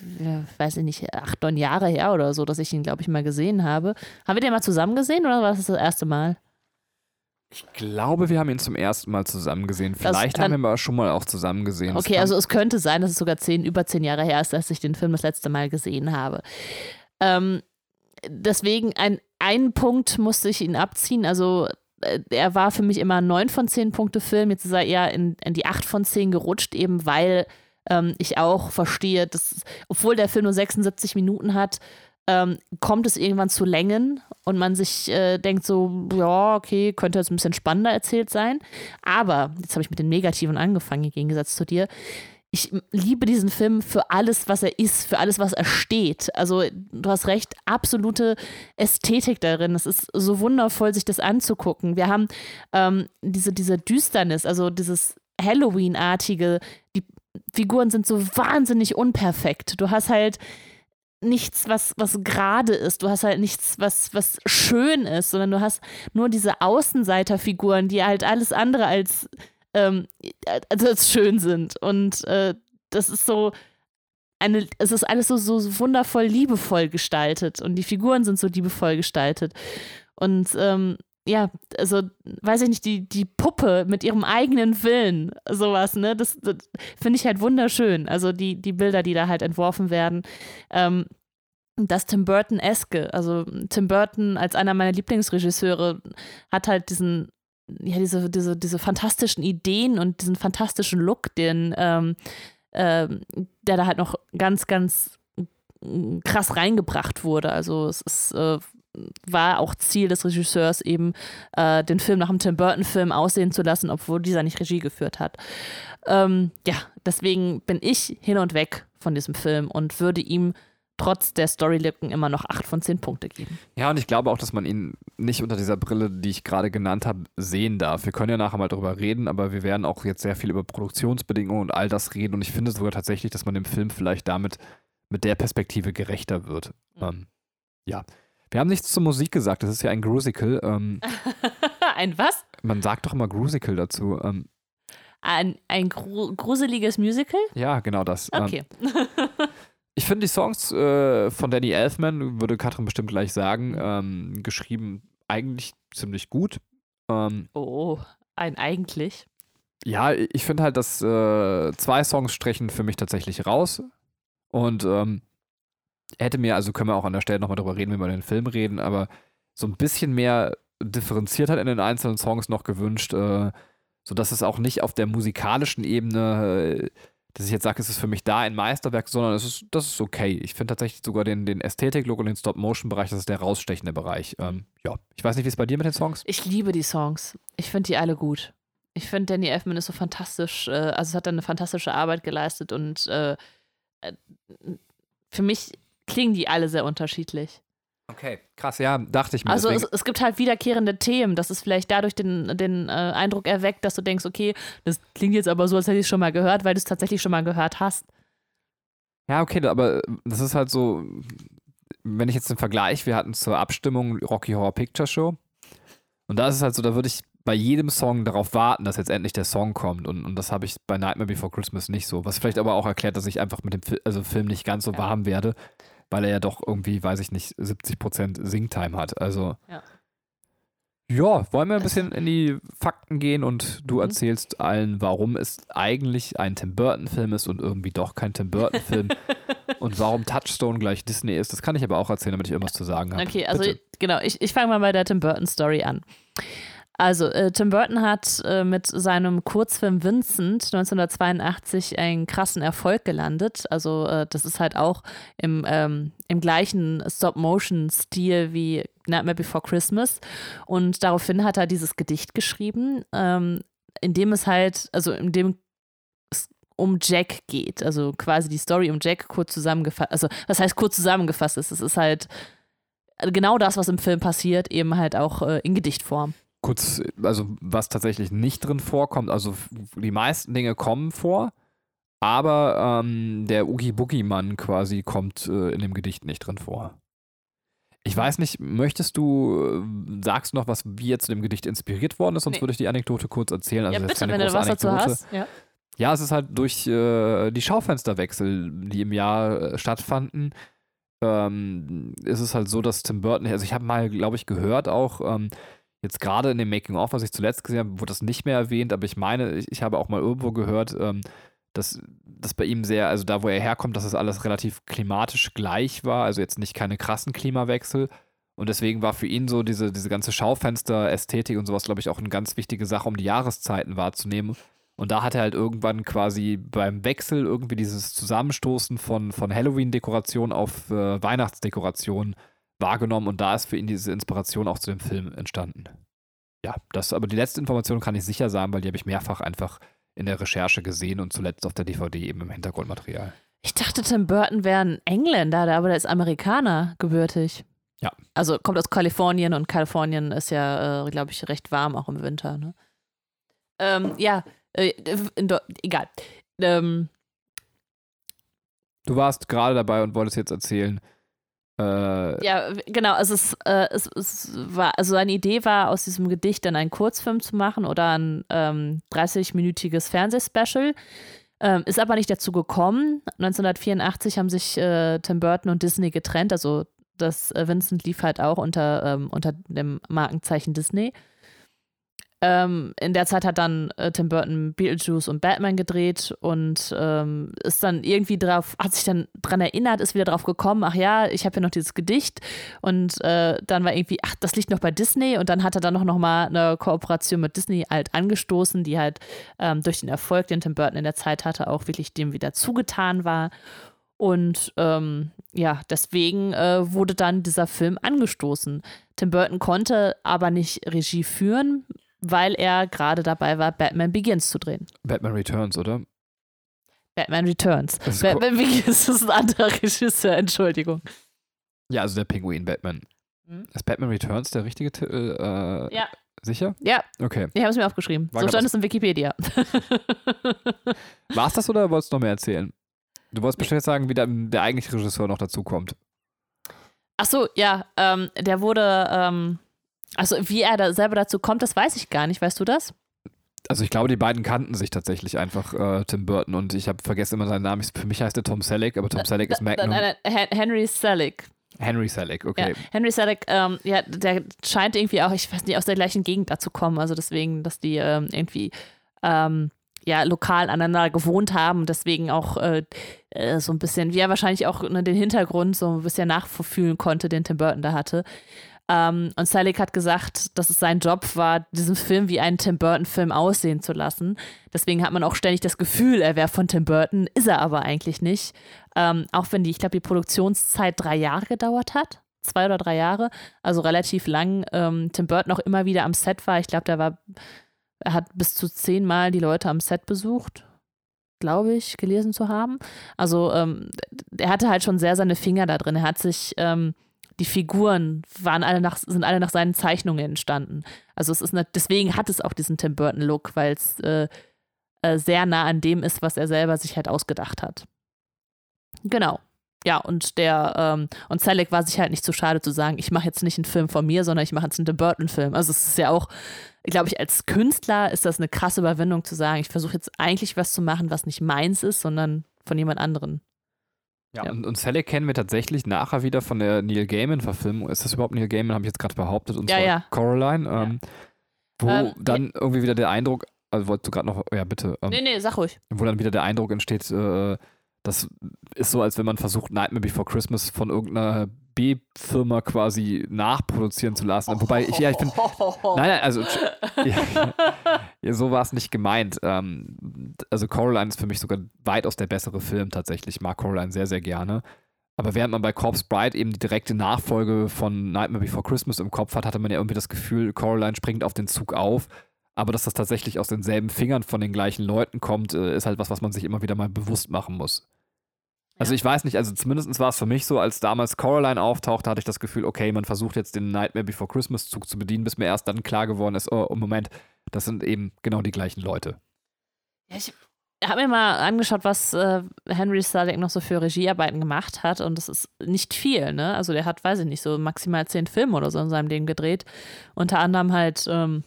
weiß ich nicht, acht, neun Jahre her oder so, dass ich ihn, glaube ich, mal gesehen habe. Haben wir den mal zusammen gesehen oder war das das erste Mal? Ich glaube, wir haben ihn zum ersten Mal zusammen gesehen. Vielleicht das, haben wir aber schon mal auch zusammen gesehen. Okay, also es könnte sein, dass es sogar zehn, über zehn Jahre her ist, dass ich den Film das letzte Mal gesehen habe. Ähm, deswegen, ein, einen Punkt musste ich ihn abziehen. Also äh, er war für mich immer ein 9 von 10 Punkte Film. Jetzt ist er eher in, in die 8 von 10 gerutscht, eben weil ähm, ich auch verstehe, dass, obwohl der Film nur 76 Minuten hat, ähm, kommt es irgendwann zu Längen und man sich äh, denkt so, ja, okay, könnte jetzt ein bisschen spannender erzählt sein. Aber, jetzt habe ich mit den Negativen angefangen, im Gegensatz zu dir. Ich liebe diesen Film für alles, was er ist, für alles, was er steht. Also, du hast recht, absolute Ästhetik darin. Es ist so wundervoll, sich das anzugucken. Wir haben ähm, diese, diese Düsternis, also dieses Halloween-artige. Die Figuren sind so wahnsinnig unperfekt. Du hast halt nichts, was, was gerade ist. Du hast halt nichts, was, was schön ist, sondern du hast nur diese Außenseiterfiguren, die halt alles andere als, ähm, also als schön sind. Und äh, das ist so eine, es ist alles so, so wundervoll liebevoll gestaltet und die Figuren sind so liebevoll gestaltet. Und ähm, ja, also, weiß ich nicht, die, die Puppe mit ihrem eigenen Willen, sowas, ne, das, das finde ich halt wunderschön. Also die, die Bilder, die da halt entworfen werden. Ähm, das Tim Burton-eske, also Tim Burton als einer meiner Lieblingsregisseure hat halt diesen, ja, diese, diese, diese fantastischen Ideen und diesen fantastischen Look, den, ähm, äh, der da halt noch ganz, ganz krass reingebracht wurde. Also es ist äh, war auch Ziel des Regisseurs eben, äh, den Film nach einem Tim Burton-Film aussehen zu lassen, obwohl dieser nicht Regie geführt hat. Ähm, ja, deswegen bin ich hin und weg von diesem Film und würde ihm trotz der Storylücken immer noch 8 von 10 Punkte geben. Ja, und ich glaube auch, dass man ihn nicht unter dieser Brille, die ich gerade genannt habe, sehen darf. Wir können ja nachher mal darüber reden, aber wir werden auch jetzt sehr viel über Produktionsbedingungen und all das reden. Und ich finde sogar tatsächlich, dass man dem Film vielleicht damit mit der Perspektive gerechter wird. Mhm. Ähm, ja. Wir haben nichts zur Musik gesagt, das ist ja ein Grusical. Ähm, *laughs* ein was? Man sagt doch immer Grusical dazu. Ähm, ein, ein gru gruseliges Musical? Ja, genau das. Ähm, okay. *laughs* ich finde die Songs äh, von Danny Elfman, würde Katrin bestimmt gleich sagen, mhm. ähm, geschrieben eigentlich ziemlich gut. Ähm, oh, ein eigentlich. Ja, ich finde halt, dass äh, zwei Songs strechen für mich tatsächlich raus. Und ähm, hätte mir, also können wir auch an der Stelle nochmal drüber reden, wenn wir über den Film reden, aber so ein bisschen mehr differenziert hat in den einzelnen Songs noch gewünscht, äh, sodass es auch nicht auf der musikalischen Ebene, äh, dass ich jetzt sage, es ist für mich da ein Meisterwerk, sondern es ist, das ist okay. Ich finde tatsächlich sogar den, den Ästhetik-Look und den Stop-Motion-Bereich, das ist der rausstechende Bereich. Ähm, ja, ich weiß nicht, wie es bei dir mit den Songs? Ich liebe die Songs. Ich finde die alle gut. Ich finde, Danny Elfman ist so fantastisch, äh, also es hat eine fantastische Arbeit geleistet und äh, äh für mich klingen die alle sehr unterschiedlich. Okay, krass, ja, dachte ich mir. Also es, es, gibt halt wiederkehrende Themen, dass es vielleicht dadurch den, den äh, Eindruck erweckt, dass du denkst, okay, das klingt jetzt aber so, als hätte ich es schon mal gehört, weil du es tatsächlich schon mal gehört hast. Ja, okay, aber das ist halt so, wenn ich jetzt den Vergleich, wir hatten zur Abstimmung Rocky Horror Picture Show und da ist es halt so, da würde ich bei jedem Song darauf warten, dass jetzt endlich der Song kommt. Und, und das habe ich bei Nightmare Before Christmas nicht so. Was vielleicht aber auch erklärt, dass ich einfach mit dem Fi also Film nicht ganz so warm werde, weil er ja doch irgendwie, weiß ich nicht, 70% Singtime hat. Also. Ja. Ja, wollen wir ein bisschen in die Fakten gehen und du mhm. erzählst allen, warum es eigentlich ein Tim Burton-Film ist und irgendwie doch kein Tim Burton-Film. *laughs* und warum Touchstone gleich Disney ist, das kann ich aber auch erzählen, damit ich irgendwas zu sagen habe. Okay, also Bitte. genau, ich, ich fange mal bei der Tim Burton Story an. Also, äh, Tim Burton hat äh, mit seinem Kurzfilm Vincent 1982 einen krassen Erfolg gelandet. Also, äh, das ist halt auch im, ähm, im gleichen Stop-Motion-Stil wie Nightmare Before Christmas. Und daraufhin hat er dieses Gedicht geschrieben, ähm, in dem es halt, also in dem um Jack geht. Also quasi die Story um Jack kurz zusammengefasst. Also, was heißt kurz zusammengefasst ist? Es ist halt genau das, was im Film passiert, eben halt auch äh, in Gedichtform. Kurz, also was tatsächlich nicht drin vorkommt, also die meisten Dinge kommen vor, aber ähm, der Oogie Boogie Mann quasi kommt äh, in dem Gedicht nicht drin vor. Ich weiß nicht, möchtest du, äh, sagst du noch, was wie jetzt zu dem Gedicht inspiriert worden ist, sonst Nee. würde ich die Anekdote kurz erzählen. Also ja, bitte, wenn du was dazu hast. Ja. Ja, es ist halt durch äh, die Schaufensterwechsel, die im Jahr äh, stattfanden, ähm, ist es halt so, dass Tim Burton, also ich habe mal, glaube ich, gehört auch, ähm, jetzt gerade in dem Making-of, was ich zuletzt gesehen habe, wurde das nicht mehr erwähnt, aber ich meine, ich, ich habe auch mal irgendwo gehört, ähm, dass das bei ihm sehr, also da, wo er herkommt, dass das alles relativ klimatisch gleich war, also jetzt nicht keine krassen Klimawechsel. Und deswegen war für ihn so diese, diese ganze Schaufenster-Ästhetik und sowas, glaube ich, auch eine ganz wichtige Sache, um die Jahreszeiten wahrzunehmen. Und da hat er halt irgendwann quasi beim Wechsel irgendwie dieses Zusammenstoßen von, von Halloween-Dekoration auf äh, Weihnachtsdekoration wahrgenommen und da ist für ihn diese Inspiration auch zu dem Film entstanden. Ja, das, aber die letzte Information kann ich sicher sagen, weil die habe ich mehrfach einfach in der Recherche gesehen und zuletzt auf der DVD eben im Hintergrundmaterial. Ich dachte, Tim Burton wäre ein Engländer, aber der ist Amerikaner gebürtig. Ja. Also kommt aus Kalifornien und Kalifornien ist ja, äh, glaube ich, recht warm auch im Winter. Ne? Ähm, ja, äh, egal. Ähm, Du warst gerade dabei und wolltest jetzt erzählen. Äh, Ja, genau. Also es, äh, es, es war, also seine Idee war, aus diesem Gedicht dann einen Kurzfilm zu machen oder ein ähm, 30-minütiges Fernsehspecial. Ähm, ist aber nicht dazu gekommen. 1984 haben sich äh, Tim Burton und Disney getrennt. Also das äh, Vincent lief halt auch unter, ähm, unter dem Markenzeichen Disney. Ähm, in der Zeit hat dann äh, Tim Burton Beetlejuice und Batman gedreht und ähm, ist dann irgendwie drauf, hat sich dann dran erinnert, ist wieder drauf gekommen, ach ja, ich habe ja noch dieses Gedicht und äh, dann war irgendwie, ach, das liegt noch bei Disney und dann hat er dann noch, noch mal eine Kooperation mit Disney halt angestoßen, die halt ähm, durch den Erfolg, den Tim Burton in der Zeit hatte, auch wirklich dem wieder zugetan war. Und ähm, ja, deswegen äh, wurde dann dieser Film angestoßen. Tim Burton konnte aber nicht Regie führen, weil er gerade dabei war, Batman Begins zu drehen. Batman Returns, oder? Batman Returns. Das Batman Begins ist ein anderer *laughs* Regisseur, Entschuldigung. Ja, also der Pinguin Batman. Mhm. Ist Batman Returns der richtige Titel? Äh, Ja. Sicher? Ja, Okay. ich habe es mir aufgeschrieben. War so stand es in Wikipedia. War es das oder wolltest du noch mehr erzählen? Du wolltest bestimmt sagen, wie der, der eigentliche Regisseur noch dazu kommt. Ach so, ja, ähm, der wurde, ähm, also wie er da selber dazu kommt, das weiß ich gar nicht. Weißt du das? Also ich glaube, die beiden kannten sich tatsächlich einfach, äh, Tim Burton und ich habe vergessen immer seinen Namen. Für mich heißt er Tom Selleck, aber Tom Selleck ist Magnum. Nein, nein, Hen- Henry Selick. Henry Selleck, okay. Ja, Henry Selick, ähm, ja, der scheint irgendwie auch, ich weiß nicht, aus der gleichen Gegend da zu kommen. Also deswegen, dass die ähm, irgendwie ähm, ja, lokal aneinander gewohnt haben und deswegen auch äh, äh, so ein bisschen, wie er wahrscheinlich auch ne, den Hintergrund so ein bisschen nachfühlen konnte, den Tim Burton da hatte. Ähm, und Selig hat gesagt, dass es sein Job war, diesen Film wie einen Tim Burton-Film aussehen zu lassen. Deswegen hat man auch ständig das Gefühl, er wäre von Tim Burton, ist er aber eigentlich nicht. Ähm, auch wenn die, ich glaube, die Produktionszeit drei Jahre gedauert hat. Zwei oder drei Jahre, also relativ lang. Ähm, Tim Burton auch immer wieder am Set war. Ich glaube, der war, er hat bis zu zehnmal die Leute am Set besucht, glaube ich, gelesen zu haben. Also ähm, er hatte halt schon sehr seine Finger da drin. Er hat sich ähm, die Figuren waren alle nach, sind alle nach seinen Zeichnungen entstanden. Also es ist eine, deswegen hat es auch diesen Tim Burton Look, weil es äh, äh, sehr nah an dem ist, was er selber sich halt ausgedacht hat. Genau. Ja, und der, ähm, und Selleck war sich halt nicht zu schade zu sagen, ich mache jetzt nicht einen Film von mir, sondern ich mache jetzt einen Tim Burton-Film. Also es ist ja auch, glaube ich, als Künstler ist das eine krasse Überwindung zu sagen, ich versuche jetzt eigentlich was zu machen, was nicht meins ist, sondern von jemand anderen. Ja, Ja. Und, und Selleck kennen wir tatsächlich nachher wieder von der Neil Gaiman-Verfilmung. Ist das überhaupt Neil Gaiman? Habe ich jetzt gerade behauptet. Und Ja, zwar ja. Coraline. Ähm, Wo Ähm, dann irgendwie wieder der Eindruck, also wolltest du gerade noch, ja bitte, ähm, Nee, nee, sag ruhig. wo dann wieder der Eindruck entsteht, äh, dass ist so, als wenn man versucht, Nightmare Before Christmas von irgendeiner B-Firma quasi nachproduzieren zu lassen. Wobei ich, ja, ich finde, *laughs* nein, nein, also ja, *laughs* ja, so war es nicht gemeint. Ähm, also Coraline ist für mich sogar weitaus der bessere Film tatsächlich. Ich mag Coraline sehr, sehr gerne. Aber während man bei Corpse Bride eben die direkte Nachfolge von Nightmare Before Christmas im Kopf hat, hatte man ja irgendwie das Gefühl, Coraline springt auf den Zug auf. Aber dass das tatsächlich aus denselben Fingern von den gleichen Leuten kommt, äh, ist halt was, was man sich immer wieder mal bewusst machen muss. Also ich weiß nicht, also zumindest war es für mich so, als damals Coraline auftauchte, hatte ich das Gefühl, okay, man versucht jetzt den Nightmare Before Christmas Zug zu bedienen, bis mir erst dann klar geworden ist, oh, Moment, das sind eben genau die gleichen Leute. Ja, ich habe mir mal angeschaut, was äh, Henry Selick noch so für Regiearbeiten gemacht hat und das ist nicht viel, ne? Also der hat, weiß ich nicht, so maximal zehn Filme oder so in seinem Leben gedreht. Unter anderem halt, ähm,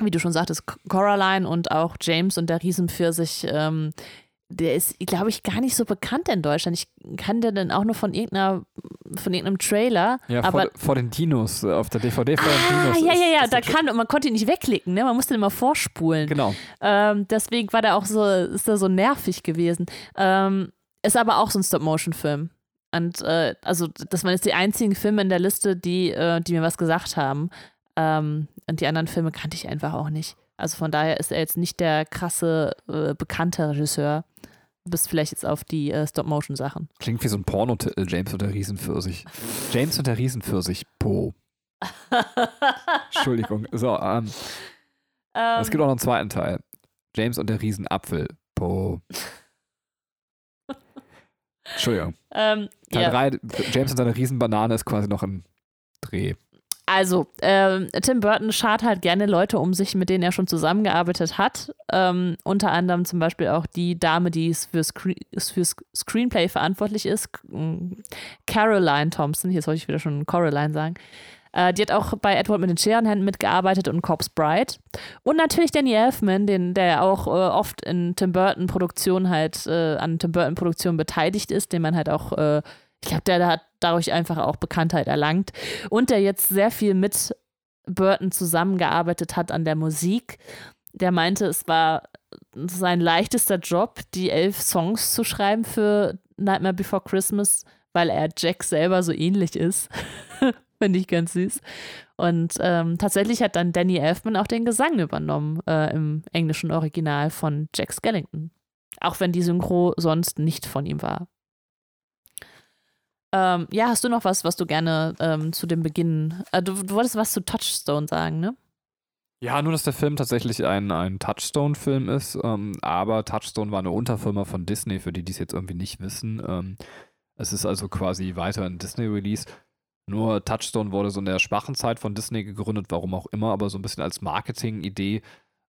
wie du schon sagtest, Coraline und auch James und der Riesenpfirsich ähm, der ist, glaube ich, gar nicht so bekannt in Deutschland. Ich kannte den auch nur von irgendeiner, von irgendeinem Trailer. Ja, aber vor, vor den Dinos, äh, auf der DVD vor ah, den Dinos. Ja, ja, ja, ist da kann, man konnte ihn nicht wegklicken, ne? Man musste ihn immer vorspulen. Genau. Ähm, deswegen war der auch so, ist er so nervig gewesen. Ähm, ist aber auch so ein Stop-Motion-Film. Und äh, also, das waren jetzt die einzigen Filme in der Liste, die, äh, die mir was gesagt haben. Ähm, und die anderen Filme kannte ich einfach auch nicht. Also von daher ist er jetzt nicht der krasse, äh, bekannte Regisseur. Du bist vielleicht jetzt auf die äh, Stop-Motion-Sachen. Klingt wie so ein Pornotitel, James und der Riesenpfirsich. James und der Riesenpfirsich, Po. *laughs* Entschuldigung. So, ähm, Ähm, es gibt auch noch einen zweiten Teil. James und der Riesenapfel, Po. *laughs* Entschuldigung. ähm, Teil ja. 3, James und seine Riesenbanane ist quasi noch im Dreh. Also, ähm, Tim Burton schart halt gerne Leute um sich, mit denen er schon zusammengearbeitet hat. Ähm, unter anderem zum Beispiel auch die Dame, die für, Screen für Screenplay verantwortlich ist, Caroline Thompson. Jetzt wollte ich wieder schon Coraline sagen. Äh, die hat auch bei Edward mit den Scherenhänden mitgearbeitet und Corpse Bride. Und natürlich Danny Elfman, den, der auch äh, oft in Tim Burton Produktionen halt, äh, an Tim Burton Produktionen beteiligt ist, den man halt auch äh, ich glaube, der hat dadurch einfach auch Bekanntheit erlangt und der jetzt sehr viel mit Burton zusammengearbeitet hat an der Musik. Der meinte, es war sein leichtester Job, die elf Songs zu schreiben für Nightmare Before Christmas, weil er Jack selber so ähnlich ist. *laughs* Finde ich ganz süß. Und ähm, tatsächlich hat dann Danny Elfman auch den Gesang übernommen äh, im englischen Original von Jack Skellington. Auch wenn die Synchro sonst nicht von ihm war. Ähm, ja, hast du noch was, was du gerne ähm, zu dem Beginn. Äh, du, du wolltest was zu Touchstone sagen, ne? Ja, nur dass der Film tatsächlich ein, ein Touchstone-Film ist, ähm, aber Touchstone war eine Unterfirma von Disney, für die, die es jetzt irgendwie nicht wissen. Ähm, es ist also quasi weiter ein Disney-Release. Nur Touchstone wurde so in der schwachen Zeit von Disney gegründet, warum auch immer, aber so ein bisschen als Marketing-Idee,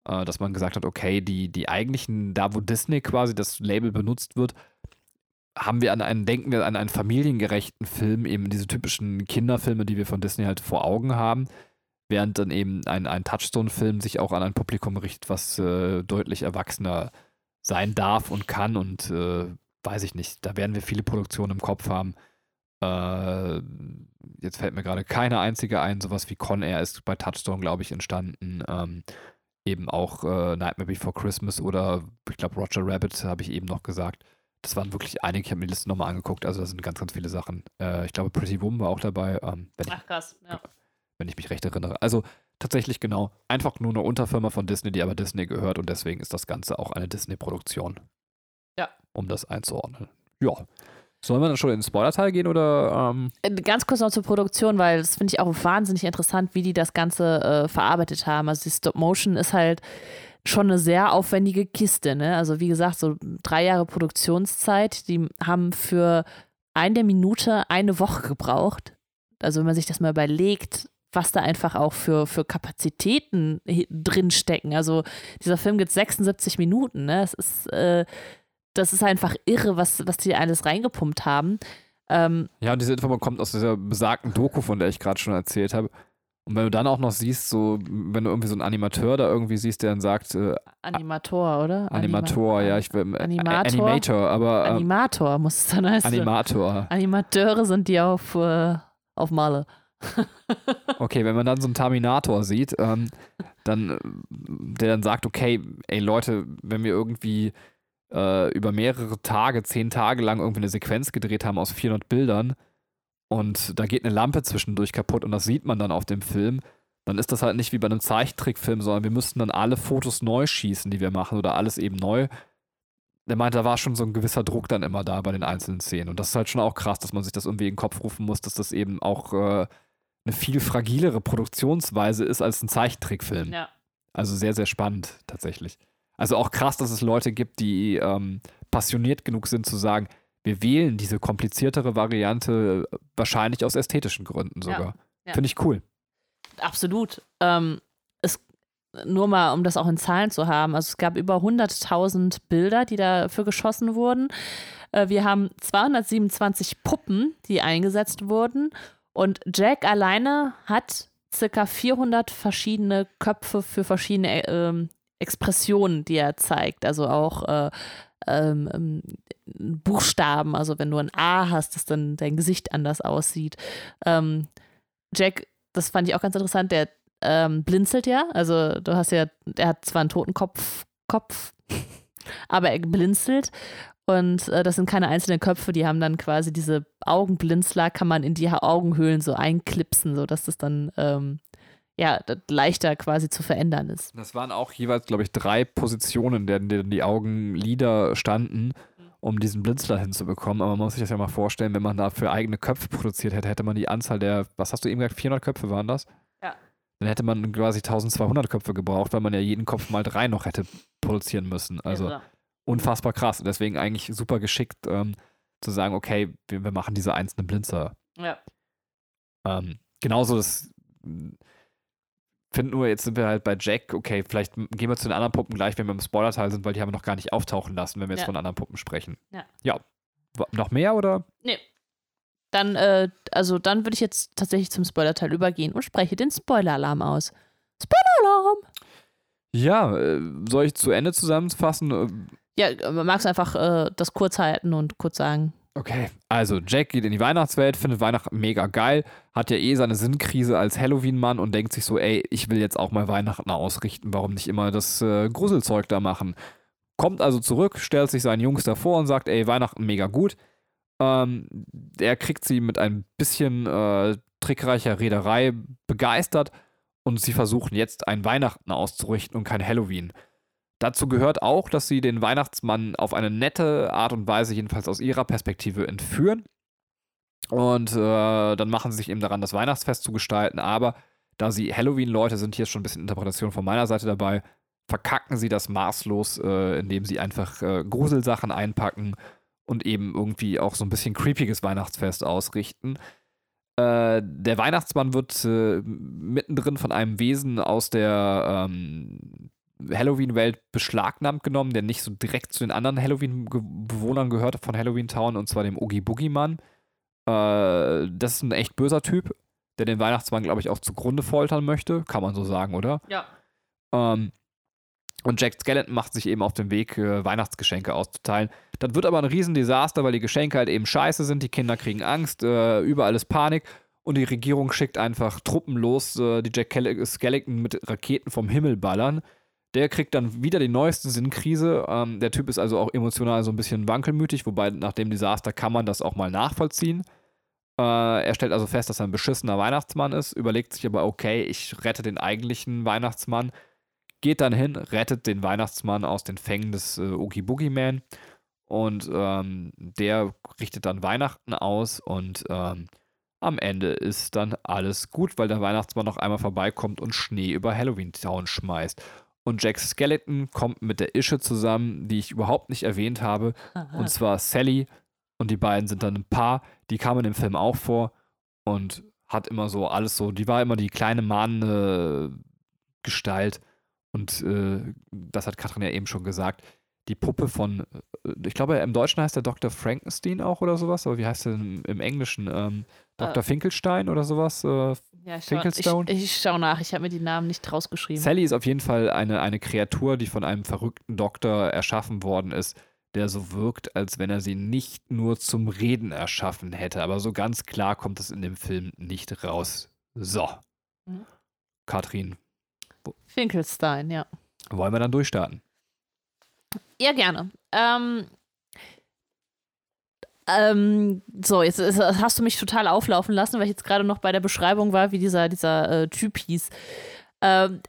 äh, dass man gesagt hat, okay, die, die eigentlichen, da wo Disney quasi das Label benutzt wird, haben wir an einen, denken wir an einen familiengerechten Film, eben diese typischen Kinderfilme, die wir von Disney halt vor Augen haben, während dann eben ein, ein Touchstone-Film sich auch an ein Publikum richtet, was äh, deutlich erwachsener sein darf und kann und äh, weiß ich nicht, da werden wir viele Produktionen im Kopf haben. Äh, jetzt fällt mir gerade keine einzige ein, sowas wie Con Air ist bei Touchstone, glaube ich, entstanden. Ähm, eben auch äh, Nightmare Before Christmas oder ich glaube Roger Rabbit habe ich eben noch gesagt das waren wirklich einige. Ich habe mir die Liste nochmal angeguckt. Also da sind ganz, ganz viele Sachen. Äh, ich glaube, Pretty Woman war auch dabei. Ähm, wenn ich, Ach krass, ja. Wenn ich mich recht erinnere. Also tatsächlich genau. Einfach nur eine Unterfirma von Disney, die aber Disney gehört und deswegen ist das Ganze auch eine Disney-Produktion. Ja. Um das einzuordnen. Ja. Sollen wir dann schon in den Spoiler-Teil gehen oder? Ähm? Äh, ganz kurz noch zur Produktion, weil das finde ich auch wahnsinnig interessant, wie die das Ganze äh, verarbeitet haben. Also die Stop-Motion ist halt schon eine sehr aufwendige Kiste. Ne? Also wie gesagt, so drei Jahre Produktionszeit, die haben für eine Minute eine Woche gebraucht. Also wenn man sich das mal überlegt, was da einfach auch für, für Kapazitäten drinstecken. Also dieser Film geht 76 Minuten. Ne? Das, ist, äh, das ist einfach irre, was, was die alles reingepumpt haben. Ähm, ja, und diese Info kommt aus dieser besagten Doku, von der ich gerade schon erzählt habe. Und wenn du dann auch noch siehst, so, wenn du irgendwie so einen Animateur da irgendwie siehst, der dann sagt. Äh, Animator, oder? Animator, Anima ja, ich will. Äh, Animator? Animator, aber. Äh, Animator muss es dann heißen. Animator. Animateure sind die auf, äh, auf Malle. *laughs* okay, wenn man dann so einen Terminator sieht, ähm, dann, der dann sagt, okay, ey Leute, wenn wir irgendwie äh, über mehrere Tage, zehn Tage lang irgendwie eine Sequenz gedreht haben aus 400 Bildern und da geht eine Lampe zwischendurch kaputt und das sieht man dann auf dem Film, dann ist das halt nicht wie bei einem Zeichentrickfilm, sondern wir müssten dann alle Fotos neu schießen, die wir machen oder alles eben neu. Der meinte, da war schon so ein gewisser Druck dann immer da bei den einzelnen Szenen. Und das ist halt schon auch krass, dass man sich das irgendwie in den Kopf rufen muss, dass das eben auch äh, eine viel fragilere Produktionsweise ist als ein Zeichentrickfilm. Ja. Also sehr, sehr spannend tatsächlich. Also auch krass, dass es Leute gibt, die ähm, passioniert genug sind zu sagen, wir wählen diese kompliziertere Variante wahrscheinlich aus ästhetischen Gründen sogar. ja. Finde ich cool. Absolut. Ähm, es, nur mal, um das auch in Zahlen zu haben. Also es gab über 100.000 Bilder, die dafür geschossen wurden. Äh, wir haben 227 Puppen, die eingesetzt wurden. Und Jack alleine hat circa 400 verschiedene Köpfe für verschiedene ähm, Expressionen, die er zeigt. Also auch äh, ähm, ähm, Buchstaben. Also wenn du ein A hast, dass dann dein Gesicht anders aussieht. Ähm, Jack das fand ich auch ganz interessant, der ähm, blinzelt ja. Also du hast ja, er hat zwar einen Totenkopf, Kopf, *laughs* aber er blinzelt. Und äh, das sind keine einzelnen Köpfe, die haben dann quasi diese Augenblinzler, kann man in die Augenhöhlen so einklipsen, sodass das dann ähm, ja, leichter quasi zu verändern ist. Das waren auch jeweils, glaube ich, drei Positionen, in denen die Augenlider standen, um diesen Blinzler hinzubekommen. Aber man muss sich das ja mal vorstellen, wenn man dafür eigene Köpfe produziert hätte, hätte man die Anzahl der, was hast du eben gesagt, 400 Köpfe waren das? Ja. Dann hätte man quasi 1200 Köpfe gebraucht, weil man ja jeden Kopf mal drei noch hätte produzieren müssen. Also Ja. unfassbar krass. Und deswegen eigentlich super geschickt ähm, zu sagen, okay, wir, wir machen diese einzelnen Blinzer. ja. Ähm, genauso das finde nur, jetzt sind wir halt bei Jack, okay, vielleicht gehen wir zu den anderen Puppen gleich, wenn wir im Spoiler-Teil sind, weil die haben wir noch gar nicht auftauchen lassen, wenn wir jetzt Ja. von anderen Puppen sprechen. Ja. Ja. Noch mehr oder? Dann, äh, also dann würde ich jetzt tatsächlich zum Spoilerteil übergehen und spreche den Spoiler-Alarm aus. Spoiler-Alarm! Ja, äh, soll ich zu Ende zusammenfassen? Ja, äh, magst einfach äh, das kurz halten und kurz sagen? Okay, also Jack geht in die Weihnachtswelt, findet Weihnachten mega geil, hat ja eh seine Sinnkrise als Halloween-Mann und denkt sich so, ey, ich will jetzt auch mal Weihnachten ausrichten, warum nicht immer das äh, Gruselzeug da machen? Kommt also zurück, stellt sich seinen Jungs davor und sagt, ey, Weihnachten mega gut. Ähm, er kriegt sie mit ein bisschen äh, trickreicher Reederei begeistert und sie versuchen jetzt ein Weihnachten auszurichten und kein Halloween. Dazu gehört auch, dass sie den Weihnachtsmann auf eine nette Art und Weise, jedenfalls aus ihrer Perspektive, entführen. Und äh, dann machen sie sich eben daran, das Weihnachtsfest zu gestalten. Aber da sie Halloween-Leute sind, hier ist schon ein bisschen Interpretation von meiner Seite dabei, verkacken sie das maßlos, äh, indem sie einfach äh, Gruselsachen einpacken und eben irgendwie auch so ein bisschen creepiges Weihnachtsfest ausrichten. Äh, der Weihnachtsmann wird äh, mittendrin von einem Wesen aus der ähm, Halloween-Welt beschlagnahmt genommen, der nicht so direkt zu den anderen Halloween-Bewohnern gehört von Halloween Town, und zwar dem Oogie Boogie Mann. Äh, das ist ein echt böser Typ, der den Weihnachtsmann, glaube ich, auch zugrunde foltern möchte. Kann man so sagen, oder? Ja. Ähm, und Jack Skeleton macht sich eben auf den Weg, äh, Weihnachtsgeschenke auszuteilen. Das wird aber ein Riesendesaster, weil die Geschenke halt eben scheiße sind, die Kinder kriegen Angst, äh, überall ist Panik und die Regierung schickt einfach Truppen los, äh, die Jack Kel- Skeleton mit Raketen vom Himmel ballern. Der kriegt dann wieder die neueste Sinnkrise. Ähm, der Typ ist also auch emotional so ein bisschen wankelmütig, wobei nach dem Desaster kann man das auch mal nachvollziehen. Äh, er stellt also fest, dass er ein beschissener Weihnachtsmann ist, überlegt sich aber, okay, ich rette den eigentlichen Weihnachtsmann, geht dann hin, rettet den Weihnachtsmann aus den Fängen des äh, Oogie Boogie Man und ähm, der richtet dann Weihnachten aus und ähm, am Ende ist dann alles gut, weil der Weihnachtsmann noch einmal vorbeikommt und Schnee über Halloween Town schmeißt. Und Jack Skeleton kommt mit der Ische zusammen, die ich überhaupt nicht erwähnt habe, und zwar Sally. Und die beiden sind dann ein Paar. Die kam in dem Film auch vor und hat immer so alles so, die war immer die kleine mahnende Gestalt. Und äh, das hat Katrin ja eben schon gesagt. Die Puppe von, äh, ich glaube, im Deutschen heißt der Dr. Frankenstein auch oder sowas, aber wie heißt der im, Englischen? Ähm, Dr. Äh. Finkelstein oder sowas? Äh, ja, ich schau, ich, Finkelstone? ich schau nach. Ich habe mir die Namen nicht rausgeschrieben. Sally ist auf jeden Fall eine, eine Kreatur, die von einem verrückten Doktor erschaffen worden ist, der so wirkt, als wenn er sie nicht nur zum Reden erschaffen hätte. Aber so ganz klar kommt es in dem Film nicht raus. So. Mhm. Katrin, Finkelstein, ja. wollen wir dann durchstarten? Ja, gerne. ähm, ähm, so, jetzt ist, hast du mich total auflaufen lassen, weil ich jetzt gerade noch bei der Beschreibung war, wie dieser, dieser äh, Typ hieß. Ähm,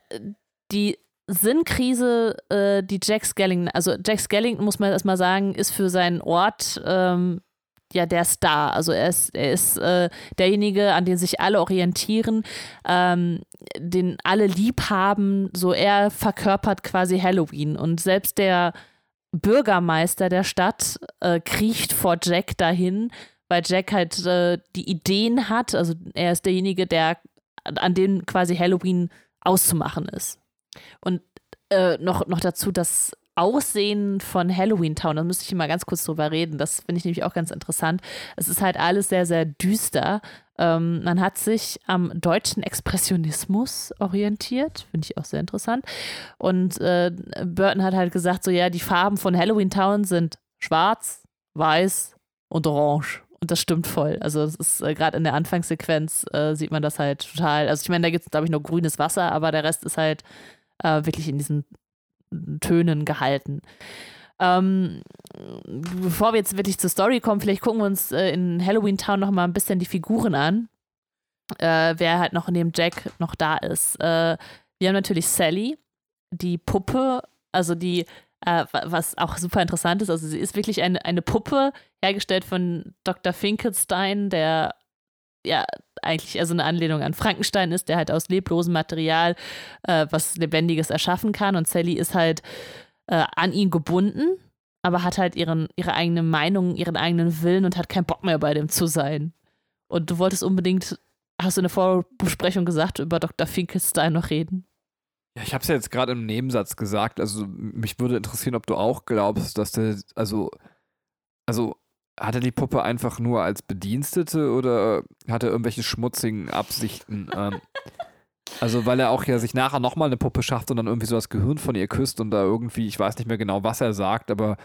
die Sinnkrise, äh, die Jack Skellington, also Jack Skellington, muss man erstmal sagen, ist für seinen Ort ähm, ja der Star. Also er ist, er ist äh, derjenige, an den sich alle orientieren, ähm, den alle lieb haben. So er verkörpert quasi Halloween. Und selbst der Bürgermeister der Stadt äh, kriecht vor Jack dahin, weil Jack halt äh, die Ideen hat. Also er ist derjenige, der an dem quasi Halloween auszumachen ist. Und äh, noch, noch dazu das Aussehen von Halloween Town, da müsste ich mal ganz kurz drüber reden. Das finde ich nämlich auch ganz interessant. Es ist halt alles sehr, sehr düster. Ähm, man hat sich am deutschen Expressionismus orientiert, finde ich auch sehr interessant. Und äh, Burton hat halt gesagt, so ja, die Farben von Halloween Town sind schwarz, weiß und orange. Und das stimmt voll. Also es ist äh, gerade in der Anfangssequenz äh, sieht man das halt total. Also ich meine, da gibt es, glaube ich, nur grünes Wasser, aber der Rest ist halt äh, wirklich in diesen Tönen gehalten. Ähm, bevor wir jetzt wirklich zur Story kommen, vielleicht gucken wir uns äh, in Halloween Town noch mal ein bisschen die Figuren an, äh, wer halt noch neben Jack noch da ist. Äh, wir haben natürlich Sally, die Puppe, also die, äh, was auch super interessant ist, also sie ist wirklich eine, eine Puppe, hergestellt von Dr. Finkelstein, der ja eigentlich also eine Anlehnung an Frankenstein ist, der halt aus leblosem Material äh, was Lebendiges erschaffen kann. Und Sally ist halt äh, an ihn gebunden, aber hat halt ihren, ihre eigene Meinung, ihren eigenen Willen und hat keinen Bock mehr bei dem zu sein. Und du wolltest unbedingt, hast du in der Vorbesprechung gesagt, über Dr. Finkelstein noch reden? Ja, ich habe es ja jetzt gerade im Nebensatz gesagt. Also mich würde interessieren, ob du auch glaubst, dass der, also, also hat er die Puppe einfach nur als Bedienstete oder hat er irgendwelche schmutzigen Absichten? ähm, also, weil er auch ja sich nachher nochmal eine Puppe schafft und dann irgendwie so das Gehirn von ihr küsst und da irgendwie, ich weiß nicht mehr genau, was er sagt, aber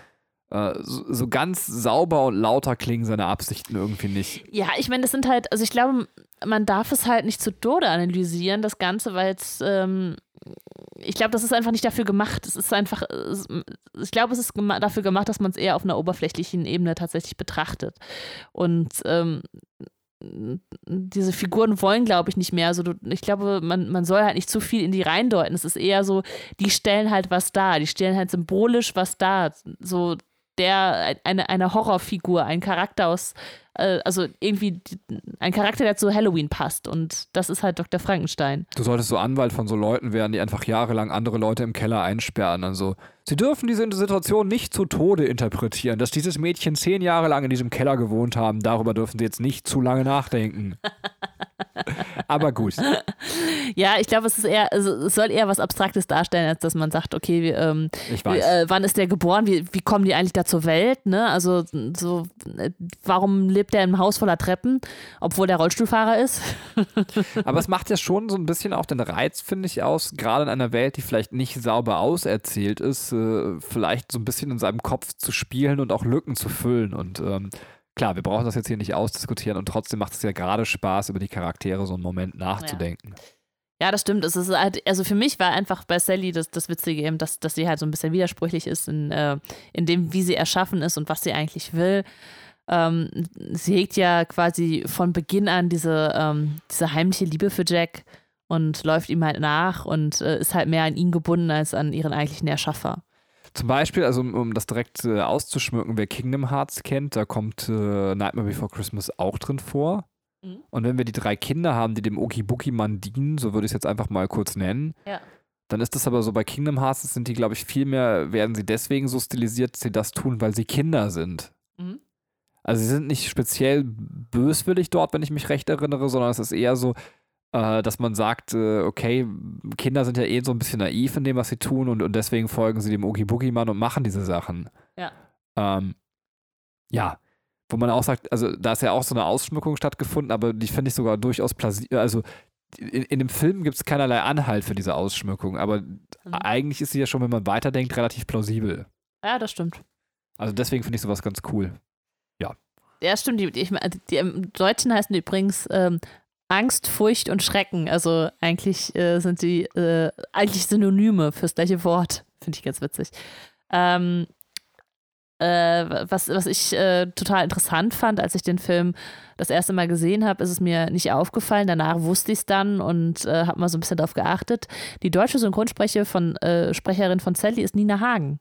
äh, so, so, ganz sauber und lauter klingen seine Absichten irgendwie nicht. Ja, ich meine, das sind halt, also ich glaube, man darf es halt nicht zu Tode analysieren, das Ganze, weil es, ähm, ich glaube, das ist einfach nicht dafür gemacht. Es ist einfach, ich glaube, es ist dafür gemacht, dass man es eher auf einer oberflächlichen Ebene tatsächlich betrachtet. Und ähm, diese Figuren wollen, glaube ich, nicht mehr. Also ich glaube, man, man soll halt nicht zu viel in die reindeuten. Es ist eher so, die stellen halt was dar. Die stellen halt symbolisch was dar. So der, eine, eine Horrorfigur, ein Charakter aus äh, also irgendwie ein Charakter, der zu Halloween passt. Und das ist halt Dr. Frankenstein. Du solltest so Anwalt von so Leuten werden, die einfach jahrelang andere Leute im Keller einsperren. Also, sie dürfen diese Situation nicht zu Tode interpretieren. Dass dieses Mädchen zehn Jahre lang in diesem Keller gewohnt haben, darüber dürfen sie jetzt nicht zu lange nachdenken. *laughs* Aber gut. Ja, ich glaube, es ist eher, also es soll eher was Abstraktes darstellen, als dass man sagt, okay, wie, ähm, wie, äh, wann ist der geboren, wie, wie kommen die eigentlich da zur Welt, ne? Also so, äh, warum lebt der im Haus voller Treppen, obwohl der Rollstuhlfahrer ist? *laughs* Aber es macht ja schon so ein bisschen auch den Reiz, finde ich, aus, gerade in einer Welt, die vielleicht nicht sauber auserzählt ist, äh, vielleicht so ein bisschen in seinem Kopf zu spielen und auch Lücken zu füllen und ähm, klar, wir brauchen das jetzt hier nicht ausdiskutieren und trotzdem macht es ja gerade Spaß, über die Charaktere so einen Moment nachzudenken. Ja. Ja, das stimmt. Es ist halt, also für mich war einfach bei Sally das, das Witzige eben, dass, dass sie halt so ein bisschen widersprüchlich ist in, äh, in dem, wie sie erschaffen ist und was sie eigentlich will. Ähm, sie hegt ja quasi von Beginn an diese, ähm, diese heimliche Liebe für Jack und läuft ihm halt nach und äh, ist halt mehr an ihn gebunden als an ihren eigentlichen Erschaffer. Zum Beispiel, also um, um das direkt äh, auszuschmücken, wer Kingdom Hearts kennt, da kommt äh, Nightmare Before Christmas auch drin vor. Mhm. Und wenn wir die drei Kinder haben, die dem Okibuki-Mann dienen, so würde ich es jetzt einfach mal kurz nennen, ja. dann ist das aber so bei Kingdom Hearts, sind die, glaube ich, viel mehr, werden sie deswegen so stilisiert, dass sie das tun, weil sie Kinder sind. Also sie sind nicht speziell böswillig dort, wenn ich mich recht erinnere, sondern es ist eher so, äh, dass man sagt, äh, okay, Kinder sind ja eh so ein bisschen naiv in dem, was sie tun und, und deswegen folgen sie dem Oogie-Boogie-Mann und machen diese Sachen. Ja. Ähm, ja. Wo man auch sagt, also da ist ja auch so eine Ausschmückung stattgefunden, aber die finde ich sogar durchaus plausibel. Also in, in, dem Film gibt es keinerlei Anhalt für diese Ausschmückung, aber mhm. eigentlich ist sie ja schon, wenn man weiterdenkt, relativ plausibel. Ja, das stimmt. Also deswegen finde ich sowas ganz cool. Ja. Ja, stimmt. Die, die, die, im Deutschen heißen übrigens ähm, Angst, Furcht und Schrecken. Also eigentlich äh, sind die äh, eigentlich Synonyme fürs gleiche Wort. Finde ich ganz witzig. Ähm, äh, was, was ich äh, total interessant fand, als ich den Film das erste Mal gesehen habe, ist es mir nicht aufgefallen. Danach wusste ich es dann und äh, habe mal so ein bisschen darauf geachtet. Die deutsche Synchronsprecherin von, äh, Sprecherin von Sally ist Nina Hagen,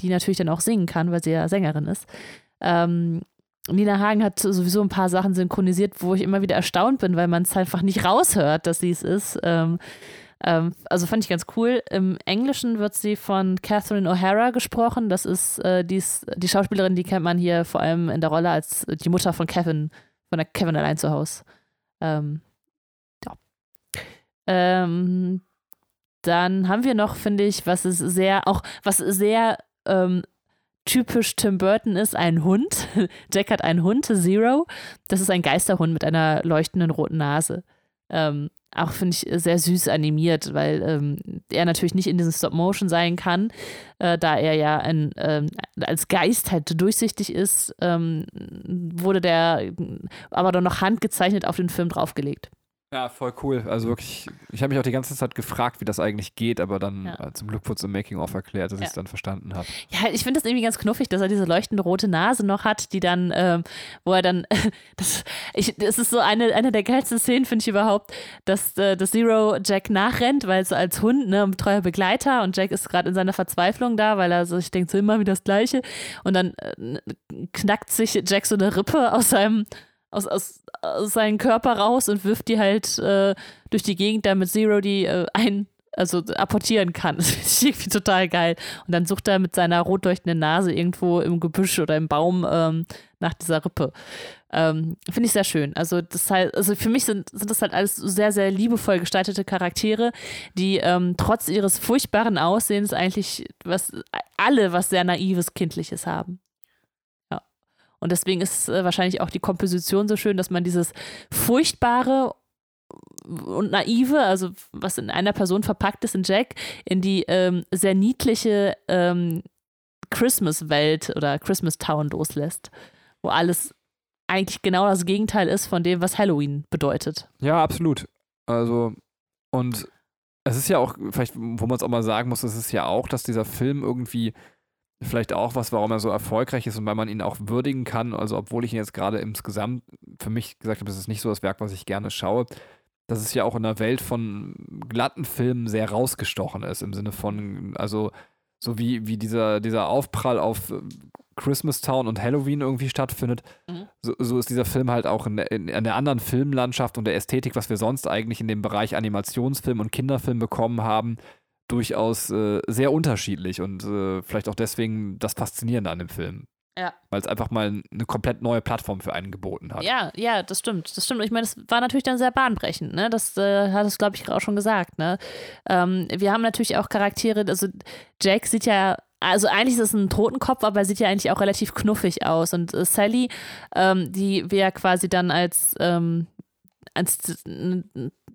die natürlich dann auch singen kann, weil sie ja Sängerin ist. Ähm, Nina Hagen hat sowieso ein paar Sachen synchronisiert, wo ich immer wieder erstaunt bin, weil man es einfach nicht raushört, dass sie es ist. Ähm, ähm, also fand ich ganz cool. Im Englischen wird sie von Catherine O'Hara gesprochen. Das ist äh, dies, die Schauspielerin, die kennt man hier vor allem in der Rolle als die Mutter von Kevin, von der Kevin allein zu Hause. Ähm, ja. Ähm, dann haben wir noch, finde ich, was ist sehr, auch was sehr ähm, typisch Tim Burton ist, ein Hund. *laughs* Jack hat einen Hund, Zero. Das ist ein Geisterhund mit einer leuchtenden roten Nase. Ähm, auch finde ich sehr süß animiert, weil ähm, er natürlich nicht in diesem Stop-Motion sein kann, äh, da er ja ein, ähm, als Geist halt durchsichtig ist, ähm, wurde der aber dann noch handgezeichnet auf den Film draufgelegt. Ja, voll cool. Also wirklich, ich habe mich auch die ganze Zeit gefragt, wie das eigentlich geht, aber dann Ja. äh, zum Glück wurde es im Making-of erklärt, dass Ja. ich es dann verstanden habe. Ja, ich finde das irgendwie ganz knuffig, dass er diese leuchtende rote Nase noch hat, die dann, ähm, wo er dann, *laughs* das, ich, das ist so eine, eine der geilsten Szenen, finde ich überhaupt, dass äh, das Zero Jack nachrennt, weil so als Hund, ne, ein treuer Begleiter und Jack ist gerade in seiner Verzweiflung da, weil er sich denkt, so immer wieder das Gleiche und dann äh, knackt sich Jack so eine Rippe aus seinem aus, aus, aus seinem Körper raus und wirft die halt äh, durch die Gegend, damit Zero die äh, ein, also apportieren kann. *laughs* Das finde ich irgendwie total geil. Und dann sucht er mit seiner rot leuchtenden Nase irgendwo im Gebüsch oder im Baum ähm, nach dieser Rippe. Ähm, finde ich sehr schön. Also, das halt, also für mich sind, sind das halt alles sehr, sehr liebevoll gestaltete Charaktere, die ähm, trotz ihres furchtbaren Aussehens eigentlich was alle was sehr naives, kindliches haben. Und deswegen ist äh, wahrscheinlich auch die Komposition so schön, dass man dieses furchtbare und naive, also was in einer Person verpackt ist in Jack, in die ähm, sehr niedliche ähm, Christmas-Welt oder Christmas-Town loslässt, wo alles eigentlich genau das Gegenteil ist von dem, was Halloween bedeutet. Ja, absolut. Also, und es ist ja auch, vielleicht, wo man es auch mal sagen muss, es ist ja auch, dass dieser Film irgendwie vielleicht auch was, warum er so erfolgreich ist und weil man ihn auch würdigen kann. Also, obwohl ich ihn jetzt gerade insgesamt für mich gesagt habe, es ist nicht so das Werk, was ich gerne schaue, dass es ja auch in der Welt von glatten Filmen sehr rausgestochen ist, im Sinne von, also, so wie, wie dieser, dieser Aufprall auf äh, Christmas Town und Halloween irgendwie stattfindet, Mhm. so, so ist dieser Film halt auch in, in, in der anderen Filmlandschaft und der Ästhetik, was wir sonst eigentlich in dem Bereich Animationsfilm und Kinderfilm bekommen haben, durchaus äh, sehr unterschiedlich und äh, vielleicht auch deswegen das Faszinierende an dem Film. Ja. Weil es einfach mal eine komplett neue Plattform für einen geboten hat. Ja, ja, das stimmt. Das stimmt. Ich meine, das war natürlich dann sehr bahnbrechend, ne? Das äh, hat es, glaube ich, auch schon gesagt, ne? Ähm, wir haben natürlich auch Charaktere, also Jack sieht ja, also eigentlich ist es ein Totenkopf, aber er sieht ja eigentlich auch relativ knuffig aus. Und äh, Sally, ähm, die wir ja quasi dann als, ähm, als äh,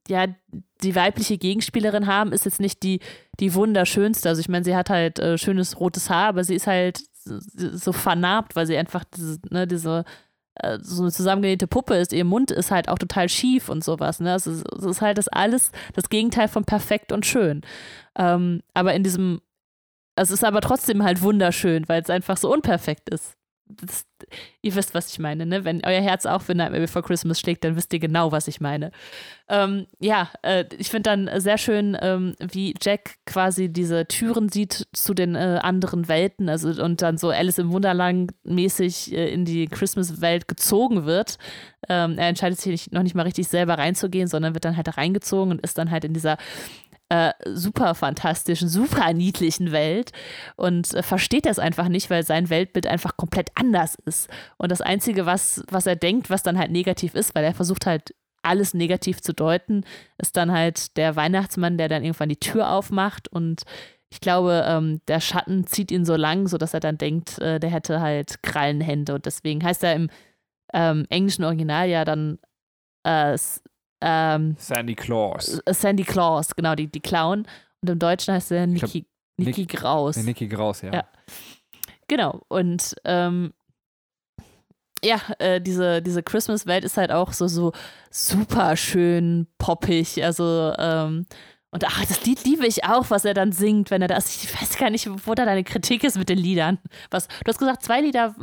ja, die weibliche Gegenspielerin haben, ist jetzt nicht die, die wunderschönste. Also ich meine, sie hat halt äh, schönes rotes Haar, aber sie ist halt so vernarbt, weil sie einfach diese, ne, diese äh, so eine zusammengenähte Puppe ist, ihr Mund ist halt auch total schief und sowas. Ne? Es, ist, es ist halt das alles das Gegenteil von perfekt und schön. Ähm, aber in diesem, es ist aber trotzdem halt wunderschön, weil es einfach so unperfekt ist. Das, ihr wisst, was ich meine, ne? Wenn euer Herz auch für Nightmare Before Christmas schlägt, dann wisst ihr genau, was ich meine. Ähm, ja, äh, ich finde dann sehr schön, ähm, wie Jack quasi diese Türen sieht zu den äh, anderen Welten, also und dann so Alice im Wunderland mäßig äh, in die Christmas-Welt gezogen wird. Ähm, er entscheidet sich nicht, noch nicht mal richtig selber reinzugehen, sondern wird dann halt da reingezogen und ist dann halt in dieser äh, super fantastischen, super niedlichen Welt und äh, versteht das einfach nicht, weil sein Weltbild einfach komplett anders ist. Und das Einzige, was, was er denkt, was dann halt negativ ist, weil er versucht halt alles negativ zu deuten, ist dann halt der Weihnachtsmann, der dann irgendwann die Tür aufmacht und ich glaube, ähm, der Schatten zieht ihn so lang, sodass er dann denkt, äh, der hätte halt Krallenhände und deswegen heißt er im ähm, englischen Original ja dann äh, ähm, Sandy Claus. äh, Sandy Claus, genau, die, die Clown. Und im Deutschen heißt er glaub, Niki, Niki Graus. Nicky Graus, ja. Ja. Genau. Und ähm, ja, äh, diese, diese Christmas-Welt ist halt auch so, so super schön poppig. Also, ähm, Und ach, das Lied liebe ich auch, was er dann singt, wenn er das. Ich weiß gar nicht, wo da deine Kritik ist mit den Liedern. Was, du hast gesagt, zwei Lieder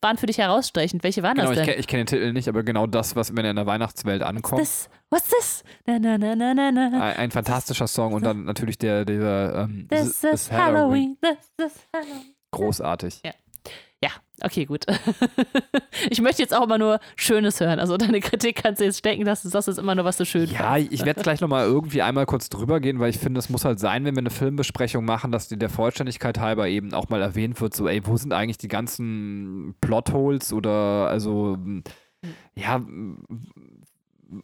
waren für dich herausstechend. Welche waren genau, das denn? Ich, ich kenne den Titel nicht, aber genau das, was wenn er in der Weihnachtswelt ankommt. This? What's this? Na, na, na, na, na, na. Ein, ein fantastischer Song und dann natürlich der, dieser ähm, This This is Halloween. This is Halloween. Großartig. Ja. Okay, gut. *laughs* ich möchte jetzt auch immer nur Schönes hören. Also deine Kritik kannst du jetzt stecken, dass du sagst, es ist immer nur, was du schön Ja, fandst. ich werde gleich nochmal irgendwie einmal kurz drüber gehen, weil ich finde, es muss halt sein, wenn wir eine Filmbesprechung machen, dass die der Vollständigkeit halber eben auch mal erwähnt wird, so, ey, wo sind eigentlich die ganzen Plotholes oder also, ja,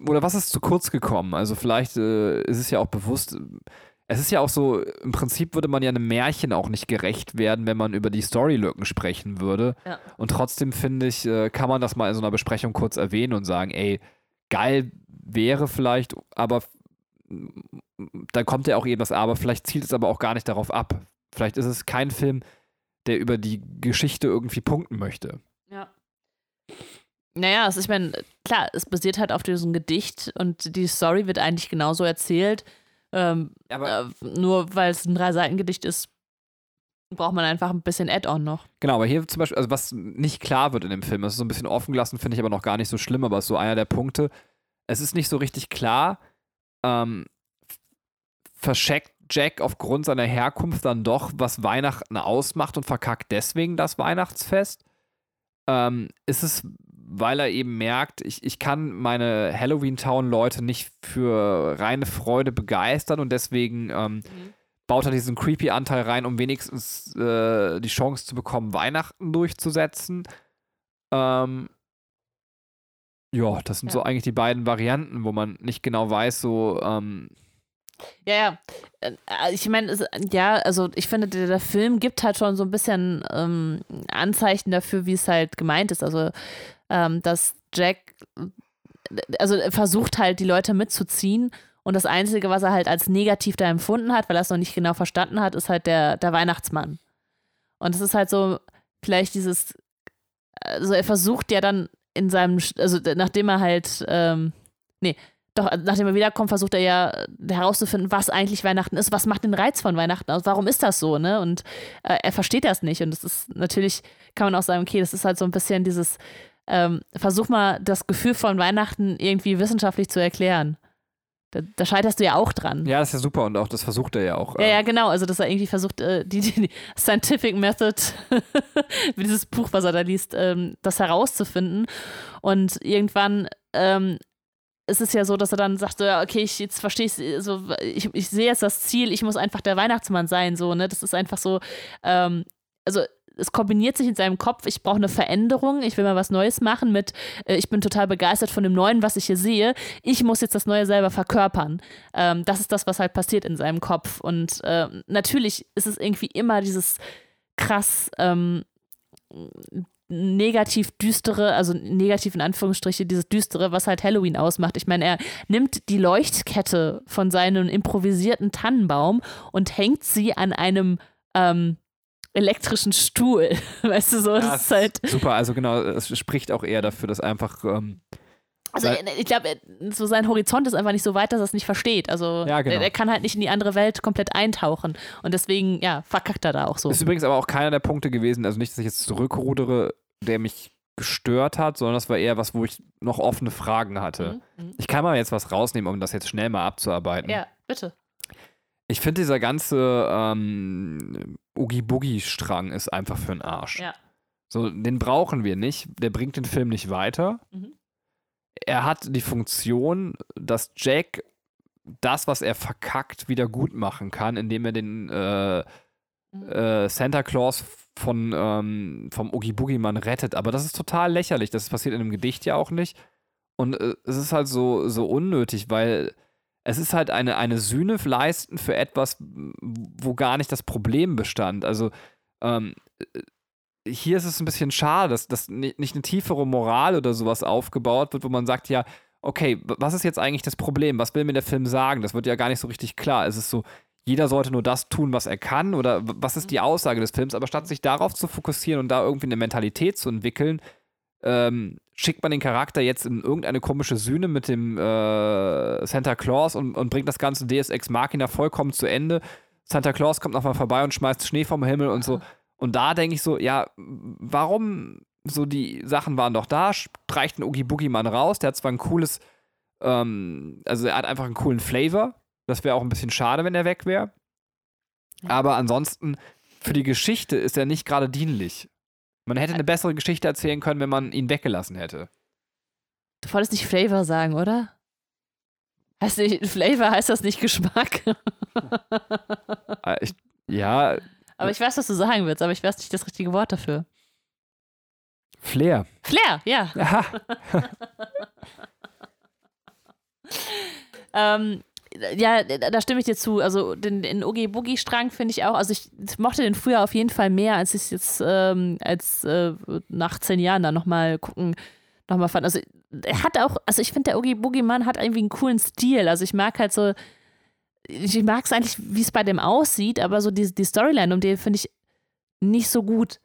oder was ist zu kurz gekommen? Also vielleicht äh, ist es ja auch bewusst, es ist ja auch so, im Prinzip würde man ja einem Märchen auch nicht gerecht werden, wenn man über die Storylücken sprechen würde. Ja. Und trotzdem finde ich, äh, kann man das mal in so einer Besprechung kurz erwähnen und sagen, ey, geil wäre vielleicht, aber dann kommt ja auch eben das Aber, vielleicht zielt es aber auch gar nicht darauf ab. Vielleicht ist es kein Film, der über die Geschichte irgendwie punkten möchte. Ja. Naja, also ich meine, klar, es basiert halt auf diesem Gedicht und die Story wird eigentlich genauso erzählt. Ähm, Aber äh, nur weil es ein Drei-Seiten-Gedicht ist, braucht man einfach ein bisschen Add-on noch. Genau, aber hier zum Beispiel, also was nicht klar wird in dem Film, das ist so ein bisschen offen gelassen, finde ich aber noch gar nicht so schlimm, aber ist so einer der Punkte. Es ist nicht so richtig klar, ähm, verscheckt Jack aufgrund seiner Herkunft dann doch, was Weihnachten ausmacht und verkackt deswegen das Weihnachtsfest? Ähm, ist es, weil er eben merkt, ich, ich kann meine Halloween-Town-Leute nicht für reine Freude begeistern und deswegen ähm, baut er diesen Creepy-Anteil rein, um wenigstens äh, die Chance zu bekommen, Weihnachten durchzusetzen. Ähm, ja, das sind Ja. so eigentlich die beiden Varianten, wo man nicht genau weiß, so, ähm, Ja, ja. Äh, Ich meine, ja, also ich finde, der, der Film gibt halt schon so ein bisschen ähm, Anzeichen dafür, wie es halt gemeint ist. Also, ähm, dass Jack, also er versucht halt, die Leute mitzuziehen. Und das Einzige, was er halt als negativ da empfunden hat, weil er es noch nicht genau verstanden hat, ist halt der, der Weihnachtsmann. Und es ist halt so, vielleicht dieses, also er versucht ja dann in seinem, also nachdem er halt, ähm, nee, doch, nachdem er wiederkommt, versucht er ja herauszufinden, was eigentlich Weihnachten ist, was macht den Reiz von Weihnachten aus, warum ist das so, ne? Und äh, er versteht das nicht. Und das ist natürlich, kann man auch sagen, okay, das ist halt so ein bisschen dieses, ähm, versuch mal das Gefühl von Weihnachten irgendwie wissenschaftlich zu erklären. Da, da scheiterst du ja auch dran. ja, das ist ja super und auch das versucht er ja auch. Ja, ähm, ja, genau. Also, dass er irgendwie versucht, äh, die, die, die Scientific Method, *laughs* wie dieses Buch, was er da liest, ähm, das herauszufinden. Und irgendwann ähm, ist es ja so, dass er dann sagt, so, ja, okay, ich jetzt verstehe ich, so, ich, ich sehe jetzt das Ziel, ich muss einfach der Weihnachtsmann sein, so, ne? Das ist einfach so, ähm, also es kombiniert sich in seinem Kopf, ich brauche eine Veränderung, ich will mal was Neues machen mit, äh, ich bin total begeistert von dem Neuen, was ich hier sehe, ich muss jetzt das Neue selber verkörpern. Ähm, das ist das, was halt passiert in seinem Kopf. Und ähm, natürlich ist es irgendwie immer dieses krass ähm, negativ düstere, also negativ in Anführungsstriche, dieses düstere, was halt Halloween ausmacht. Ich meine, er nimmt die Leuchtkette von seinem improvisierten Tannenbaum und hängt sie an einem ähm, elektrischen Stuhl. *laughs* Weißt du so, das, das ist halt. Super, also genau, es spricht auch eher dafür, dass einfach, ähm, Also äh, ich glaube, so sein Horizont ist einfach nicht so weit, dass er es nicht versteht. Also Ja, genau. er, er kann halt nicht in die andere Welt komplett eintauchen. Und deswegen, ja, verkackt er da auch so. ist übrigens aber auch keiner der Punkte gewesen, also nicht, dass ich jetzt zurückrudere, der mich gestört hat, sondern das war eher was, wo ich noch offene Fragen hatte. Mhm. Mhm. Ich kann mal jetzt was rausnehmen, um das jetzt schnell mal abzuarbeiten. Ja, bitte. Ich finde, dieser ganze ähm, Oogie-Boogie-Strang ist einfach für den Arsch. Ja. So, den brauchen wir nicht. Der bringt den Film nicht weiter. Mhm. Er hat die Funktion, dass Jack das, was er verkackt, wieder gut machen kann, indem er den äh, Mhm. äh, Santa Claus von, ähm, vom Oogie Boogie Mann rettet. Aber das ist total lächerlich. Das passiert in einem Gedicht ja auch nicht. Und äh, es ist halt so, so unnötig, weil es ist halt eine, eine Sühne leisten für etwas, wo gar nicht das Problem bestand. Also ähm, äh, hier ist es ein bisschen schade, dass, dass ni- nicht eine tiefere Moral oder sowas aufgebaut wird, wo man sagt, ja, okay, was ist jetzt eigentlich das Problem? Was will mir der Film sagen? Das wird ja gar nicht so richtig klar. Es ist so, jeder sollte nur das tun, was er kann oder was ist die Aussage des Films? Aber statt sich darauf zu fokussieren und da irgendwie eine Mentalität zu entwickeln, ähm, schickt man den Charakter jetzt in irgendeine komische Sühne mit dem äh, Santa Claus und, und bringt das ganze Deus Ex Machina vollkommen zu Ende. Santa Claus kommt nochmal vorbei und schmeißt Schnee vom Himmel und so. Und da denke ich so, ja, warum so die Sachen waren doch da, streicht einen Oogie Boogie Mann raus, der hat zwar ein cooles, ähm, also er hat einfach einen coolen Flavor, das wäre auch ein bisschen schade, wenn er weg wäre. Aber ansonsten, für die Geschichte ist er nicht gerade dienlich. Man hätte eine bessere Geschichte erzählen können, wenn man ihn weggelassen hätte. Du wolltest nicht Flavor sagen, oder? Heißt nicht, Flavor heißt das nicht Geschmack? Äh, *laughs* ich, ja. Aber ich weiß, was du sagen willst, aber ich weiß nicht das richtige Wort dafür. Flair. Flair, ja. Aha. *laughs* ähm, ja, da stimme ich dir zu. Also den, den Oogie Boogie Strang finde ich auch. Also ich mochte den früher auf jeden Fall mehr, als ich es jetzt ähm, als äh, nach zehn Jahren dann nochmal gucken nochmal fand. Also er hat auch, also ich finde der Oogie Boogie Mann hat irgendwie einen coolen Stil. Also ich mag halt so, ich mag es eigentlich, wie es bei dem aussieht, aber so die, die Storyline um den finde ich nicht so gut.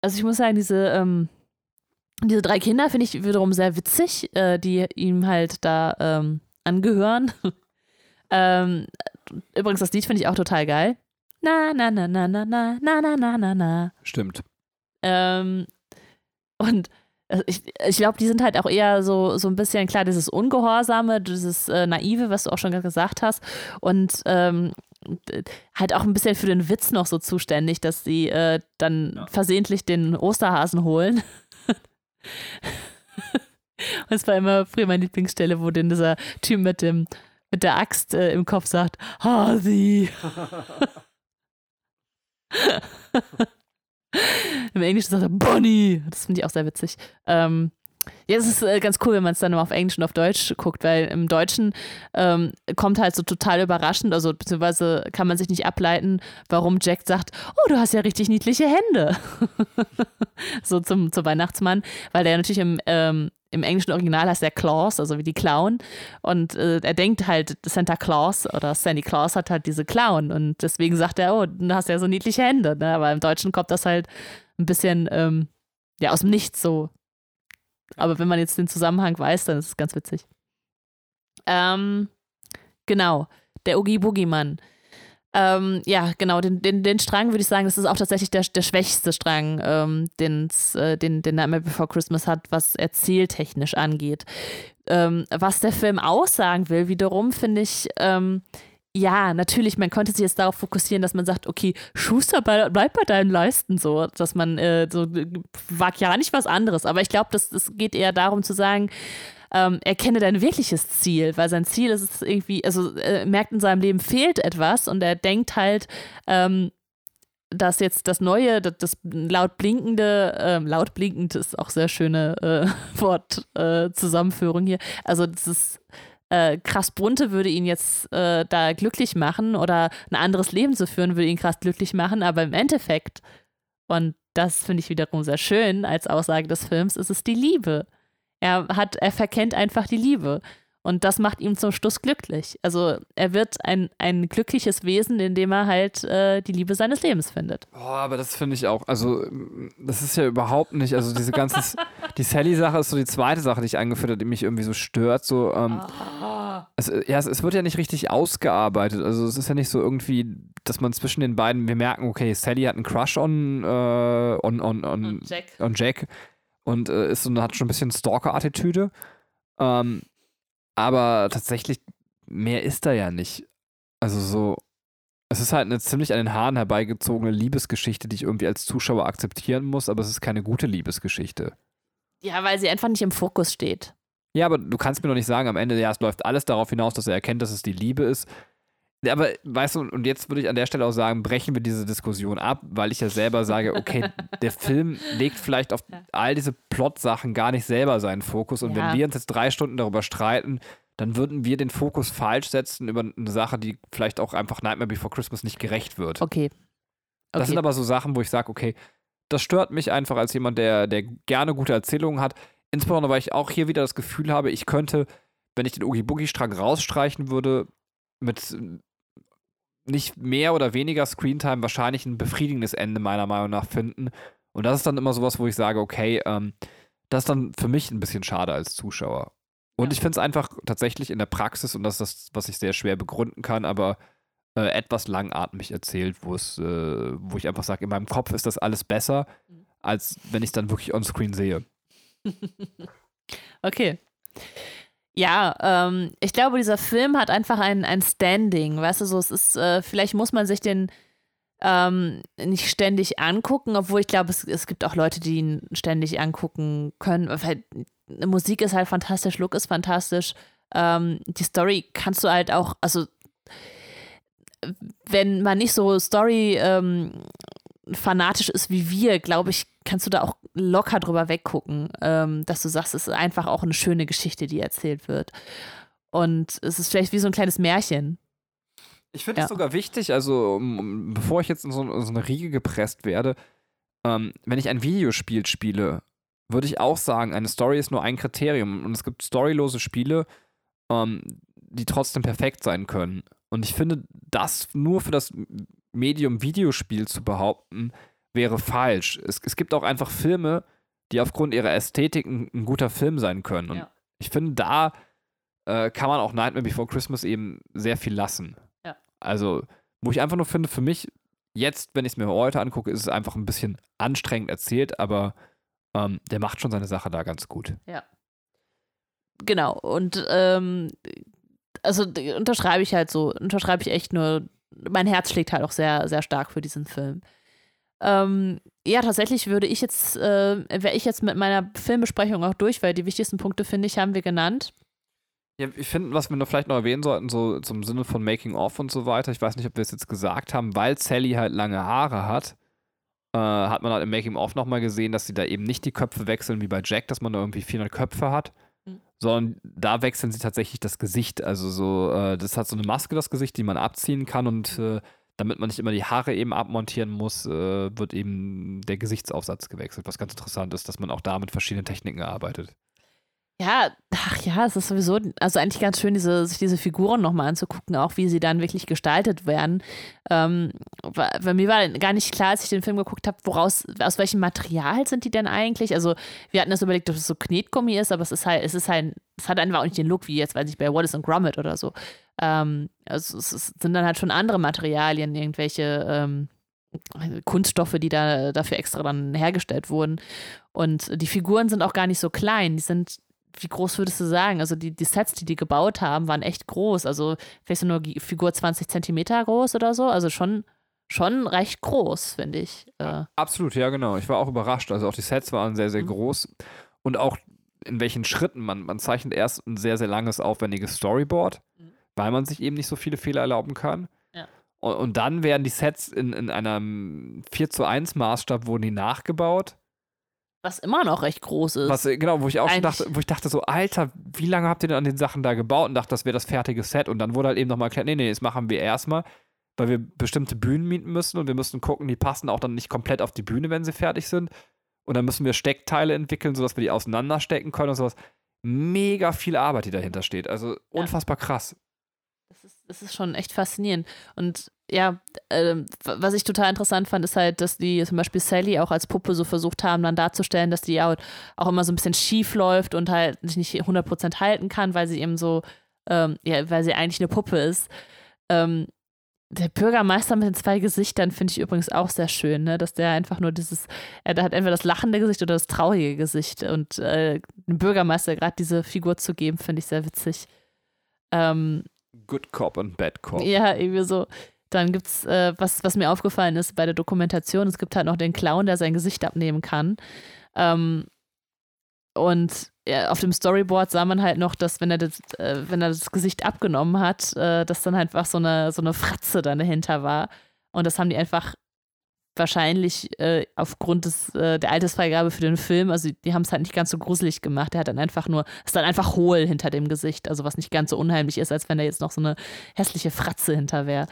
Also ich muss sagen, diese ähm, diese drei Kinder finde ich wiederum sehr witzig, äh, die ihm halt da ähm, angehören. *laughs* Ähm, übrigens, das Lied finde ich auch total geil. Na, na, na, na, na, na, na, na, na, na, na. Stimmt. Ähm, und ich, ich glaube, die sind halt auch eher so, so ein bisschen, klar, dieses Ungehorsame, dieses äh, Naive, was du auch schon gesagt hast. Und ähm, halt auch ein bisschen für den Witz noch so zuständig, dass sie äh, dann ja. versehentlich den Osterhasen holen. *laughs* Und es war immer früher meine Lieblingsstelle, wo denn dieser Typ mit dem mit der Axt äh, im Kopf sagt, Hasi. *laughs* Im Englischen sagt er Bonnie. Das finde ich auch sehr witzig. Ähm, ja, es ist äh, ganz cool, wenn man es dann immer auf Englisch und auf Deutsch guckt, weil im Deutschen ähm, kommt halt so total überraschend, also beziehungsweise kann man sich nicht ableiten, warum Jack sagt, oh, du hast ja richtig niedliche Hände. *laughs* so zum, zum Weihnachtsmann, weil der natürlich im, ähm, im englischen Original heißt er Claus, also wie die Clown. Und äh, er denkt halt, Santa Claus oder Sandy Claus hat halt diese Clown. Und deswegen sagt er, oh, du hast ja so niedliche Hände. Ne? Aber im Deutschen kommt das halt ein bisschen ähm, ja, aus dem Nichts so. Aber wenn man jetzt den Zusammenhang weiß, dann ist es ganz witzig. Ähm, genau, der Oogie Boogie Mann. Ähm, ja, genau, den, den, den Strang würde ich sagen, das ist auch tatsächlich der, der schwächste Strang, ähm, äh, den, den Nightmare Before Christmas hat, was erzähltechnisch angeht. Ähm, was der Film aussagen will, wiederum, finde ich, ähm, ja, natürlich, man könnte sich jetzt darauf fokussieren, dass man sagt, okay, Schuster, bleib bei deinen Leisten so, dass man äh, so wagt ja nicht was anderes. Aber ich glaube, das, das geht eher darum zu sagen, ähm, erkenne dein wirkliches Ziel, weil sein Ziel ist es irgendwie, also er äh, merkt in seinem Leben fehlt etwas und er denkt halt, ähm, dass jetzt das neue, das, das laut blinkende, ähm, laut blinkend ist auch sehr schöne äh, *laughs* Wortzusammenführung äh, hier. Also das ist äh, krass bunte würde ihn jetzt äh, da glücklich machen oder ein anderes Leben zu führen würde ihn krass glücklich machen, aber im Endeffekt, und das finde ich wiederum sehr schön als Aussage des Films, ist es die Liebe. Er hat, er verkennt einfach die Liebe. Und das macht ihn zum Schluss glücklich. Also er wird ein, ein glückliches Wesen, indem er halt äh, die Liebe seines Lebens findet. Oh, aber das finde ich auch, also das ist ja überhaupt nicht, also diese ganze, die Sally-Sache ist so die zweite Sache, die ich angeführt habe, die mich irgendwie so stört. So, ähm, oh. es, ja, es, es, wird ja nicht richtig ausgearbeitet. Also es ist ja nicht so irgendwie, dass man zwischen den beiden, wir merken, okay, Sally hat einen Crush on, äh, on, on, on, Jack. on Jack und äh, ist so, hat schon ein bisschen Stalker-Attitüde. Ähm, aber tatsächlich, mehr ist da ja nicht. Also so, es ist halt eine ziemlich an den Haaren herbeigezogene Liebesgeschichte, die ich irgendwie als Zuschauer akzeptieren muss, aber es ist keine gute Liebesgeschichte. Ja, weil sie einfach nicht im Fokus steht. Ja, aber du kannst mir doch nicht sagen, am Ende, ja, es läuft alles darauf hinaus, dass er erkennt, dass es die Liebe ist. Aber weißt du, und jetzt würde ich an der Stelle auch sagen, brechen wir diese Diskussion ab, weil ich ja selber sage, okay, *laughs* der Film legt vielleicht auf all diese Plot-Sachen gar nicht selber seinen Fokus. Und ja. wenn wir uns jetzt drei Stunden darüber streiten, dann würden wir den Fokus falsch setzen über eine Sache, die vielleicht auch einfach Nightmare Before Christmas nicht gerecht wird. Okay. okay. Das sind aber so Sachen, wo ich sage, okay, das stört mich einfach als jemand, der, der gerne gute Erzählungen hat. Insbesondere, weil ich auch hier wieder das Gefühl habe, ich könnte, wenn ich den Oogie Boogie-Strang rausstreichen würde, mit nicht mehr oder weniger Screentime wahrscheinlich ein befriedigendes Ende meiner Meinung nach finden. Und das ist dann immer sowas, wo ich sage, okay, ähm, das ist dann für mich ein bisschen schade als Zuschauer. Und Ja. ich finde es einfach tatsächlich in der Praxis, und das ist das, was ich sehr schwer begründen kann, aber äh, etwas langatmig erzählt, wo es, äh, wo ich einfach sage, in meinem Kopf ist das alles besser, Mhm. als wenn ich es dann wirklich on-screen sehe. *laughs* Okay. Ja, ähm, ich glaube, dieser Film hat einfach ein, ein Standing, weißt du, so, es ist, äh, vielleicht muss man sich den ähm, nicht ständig angucken, obwohl ich glaube, es, es gibt auch Leute, die ihn ständig angucken können. Weil Musik ist halt fantastisch, Look ist fantastisch. Ähm, die Story kannst du halt auch, also wenn man nicht so Story ähm, fanatisch ist wie wir, glaube ich, kannst du da auch locker drüber weggucken, ähm, dass du sagst, es ist einfach auch eine schöne Geschichte, die erzählt wird. Und es ist vielleicht wie so ein kleines Märchen. Ich finde es Ja. sogar wichtig, also um, um, bevor ich jetzt in so, in so eine Riege gepresst werde, ähm, wenn ich ein Videospiel spiele, würde ich auch sagen, eine Story ist nur ein Kriterium. Und es gibt storylose Spiele, ähm, die trotzdem perfekt sein können. Und ich finde, das nur für das Medium Videospiel zu behaupten, wäre falsch. Es, es gibt auch einfach Filme, die aufgrund ihrer Ästhetik ein, ein guter Film sein können. Und Ja. ich finde, da äh, kann man auch Nightmare Before Christmas eben sehr viel lassen. Ja. Also, wo ich einfach nur finde, für mich, jetzt, wenn ich es mir heute angucke, ist es einfach ein bisschen anstrengend erzählt, aber ähm, der macht schon seine Sache da ganz gut. Genau. Und ähm, also unterschreibe ich halt so, unterschreibe ich echt nur, mein Herz schlägt halt auch sehr, sehr stark für diesen Film. Ähm, ja, tatsächlich würde ich jetzt, äh, wäre ich jetzt mit meiner Filmbesprechung auch durch, weil die wichtigsten Punkte, finde ich, haben wir genannt. Ja, ich finde, was wir noch vielleicht noch erwähnen sollten, so zum Sinne von Making Off und so weiter, ich weiß nicht, ob wir es jetzt gesagt haben, weil Sally halt lange Haare hat, äh, hat man halt im Making Off nochmal gesehen, dass sie da eben nicht die Köpfe wechseln wie bei Jack, dass man da irgendwie 400 Köpfe hat, Mhm. sondern da wechseln sie tatsächlich das Gesicht. Also so, äh, das hat so eine Maske, das Gesicht, die man abziehen kann und äh, damit man nicht immer die Haare eben abmontieren muss, äh, wird eben der Gesichtsaufsatz gewechselt, was ganz interessant ist, dass man auch da mit verschiedenen Techniken arbeitet. Ja, ach ja, es ist sowieso, also eigentlich ganz schön, diese, sich diese Figuren nochmal anzugucken, auch wie sie dann wirklich gestaltet werden. Ähm, bei mir war gar nicht klar, als ich den Film geguckt habe, woraus, aus welchem Material sind die denn eigentlich? Also, wir hatten das überlegt, ob es so Knetgummi ist, aber es ist halt, es ist halt, es hat einfach auch nicht den Look wie jetzt, weiß ich, bei Wallace und Gromit oder so. Ähm, also, es ist, sind dann halt schon andere Materialien, irgendwelche ähm, Kunststoffe, die da dafür extra dann hergestellt wurden. Und die Figuren sind auch gar nicht so klein, die sind wie groß würdest du sagen? Also die, die Sets, die die gebaut haben, waren echt groß. Also vielleicht so nur die Figur 20 Zentimeter groß oder so. Also schon, schon recht groß, finde ich. Äh, Absolut, ja, genau. Ich war auch überrascht. Also auch die Sets waren sehr, sehr Mhm. groß. Und auch in welchen Schritten. Man, man zeichnet erst ein sehr, sehr langes, aufwendiges Storyboard, Mhm. weil man sich eben nicht so viele Fehler erlauben kann. Ja. Und, und dann werden die Sets in, in einem 4 zu 1 Maßstab wurden die nachgebaut. Was immer noch recht groß ist. Was, äh, genau, wo ich auch schon dachte, wo ich dachte so, Alter, wie lange habt ihr denn an den Sachen da gebaut? Und dachte, das wäre das fertige Set. Und dann wurde halt eben nochmal erklärt, nee, nee, das machen wir erstmal, weil wir bestimmte Bühnen mieten müssen und wir müssen gucken, die passen auch dann nicht komplett auf die Bühne, wenn sie fertig sind. Und dann müssen wir Steckteile entwickeln, sodass wir die auseinanderstecken können und sowas. Mega viel Arbeit, die dahinter steht. Also unfassbar krass. Das ist, das ist schon echt faszinierend. Und ja, w- was ich total interessant fand, ist halt, dass die zum Beispiel Sally auch als Puppe so versucht haben, dann darzustellen, dass die auch, auch immer so ein bisschen schief läuft und halt sich nicht 100% halten kann, weil sie eben so, ähm, ja, weil sie eigentlich eine Puppe ist. Ähm, der Bürgermeister mit den zwei Gesichtern finde ich übrigens auch sehr schön, ne? dass der einfach nur dieses, er hat entweder das lachende Gesicht oder das traurige Gesicht und äh, dem Bürgermeister gerade diese Figur zu geben, finde ich sehr witzig. Ähm, Good Cop und Bad Cop. ja, irgendwie so. Dann gibt's, äh, was, was mir aufgefallen ist bei der Dokumentation, es gibt halt noch den Clown, der sein Gesicht abnehmen kann. Ähm, und ja, auf dem Storyboard sah man halt noch, dass wenn er das, äh, wenn er das Gesicht abgenommen hat, äh, dass dann halt einfach so eine, so eine Fratze dahinter war. Und das haben die einfach wahrscheinlich äh, aufgrund des, äh, der Altersfreigabe für den Film, also die haben es halt nicht ganz so gruselig gemacht. Der hat dann einfach nur, ist dann einfach hohl hinter dem Gesicht, also was nicht ganz so unheimlich ist, als wenn da jetzt noch so eine hässliche Fratze hinter wäre.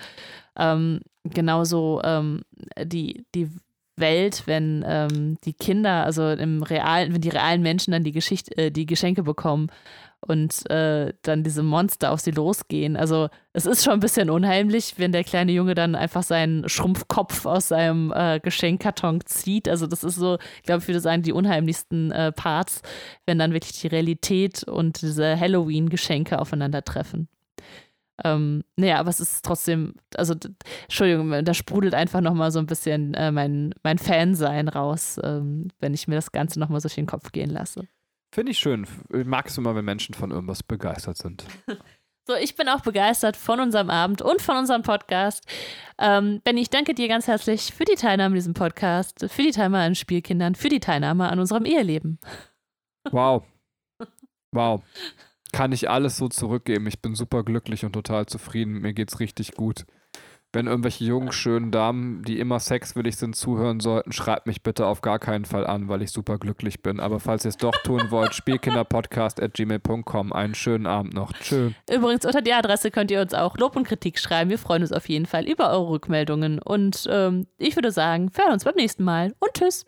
Ähm, genauso ähm, die, die Welt, wenn ähm, die Kinder, also im realen, wenn die realen Menschen dann die Geschichte, äh, die Geschenke bekommen und äh, dann diese Monster auf sie losgehen. Also es ist schon ein bisschen unheimlich, wenn der kleine Junge dann einfach seinen Schrumpfkopf aus seinem äh, Geschenkkarton zieht. Also das ist so, glaube, ich würde sagen, die unheimlichsten äh, Parts, wenn dann wirklich die Realität und diese Halloween-Geschenke aufeinandertreffen. Ähm, naja, aber es ist trotzdem, also, Entschuldigung, da sprudelt einfach nochmal so ein bisschen äh, mein, mein Fansein raus, ähm, wenn ich mir das Ganze nochmal so durch den Kopf gehen lasse. Finde ich schön. Ich mag es immer, wenn Menschen von irgendwas begeistert sind. *laughs* So, ich bin auch begeistert von unserem Abend und von unserem Podcast. Ähm, Benny, ich danke dir ganz herzlich für die Teilnahme an diesem Podcast, für die Teilnahme an Spielkindern, für die Teilnahme an unserem Eheleben. Wow. *laughs* Wow kann ich alles so zurückgeben. Ich bin super glücklich und total zufrieden. Mir geht's richtig gut. Wenn irgendwelche jungen, schönen Damen, die immer sexwillig sind, zuhören sollten, schreibt mich bitte auf gar keinen Fall an, weil ich super glücklich bin. Aber falls ihr es doch tun wollt, spielkinderpodcast.gmail.com. Einen schönen Abend noch. Tschö. Übrigens, unter die Adresse könnt ihr uns auch Lob und Kritik schreiben. Wir freuen uns auf jeden Fall über eure Rückmeldungen. Und ähm, ich würde sagen, wir hören uns beim nächsten Mal und tschüss.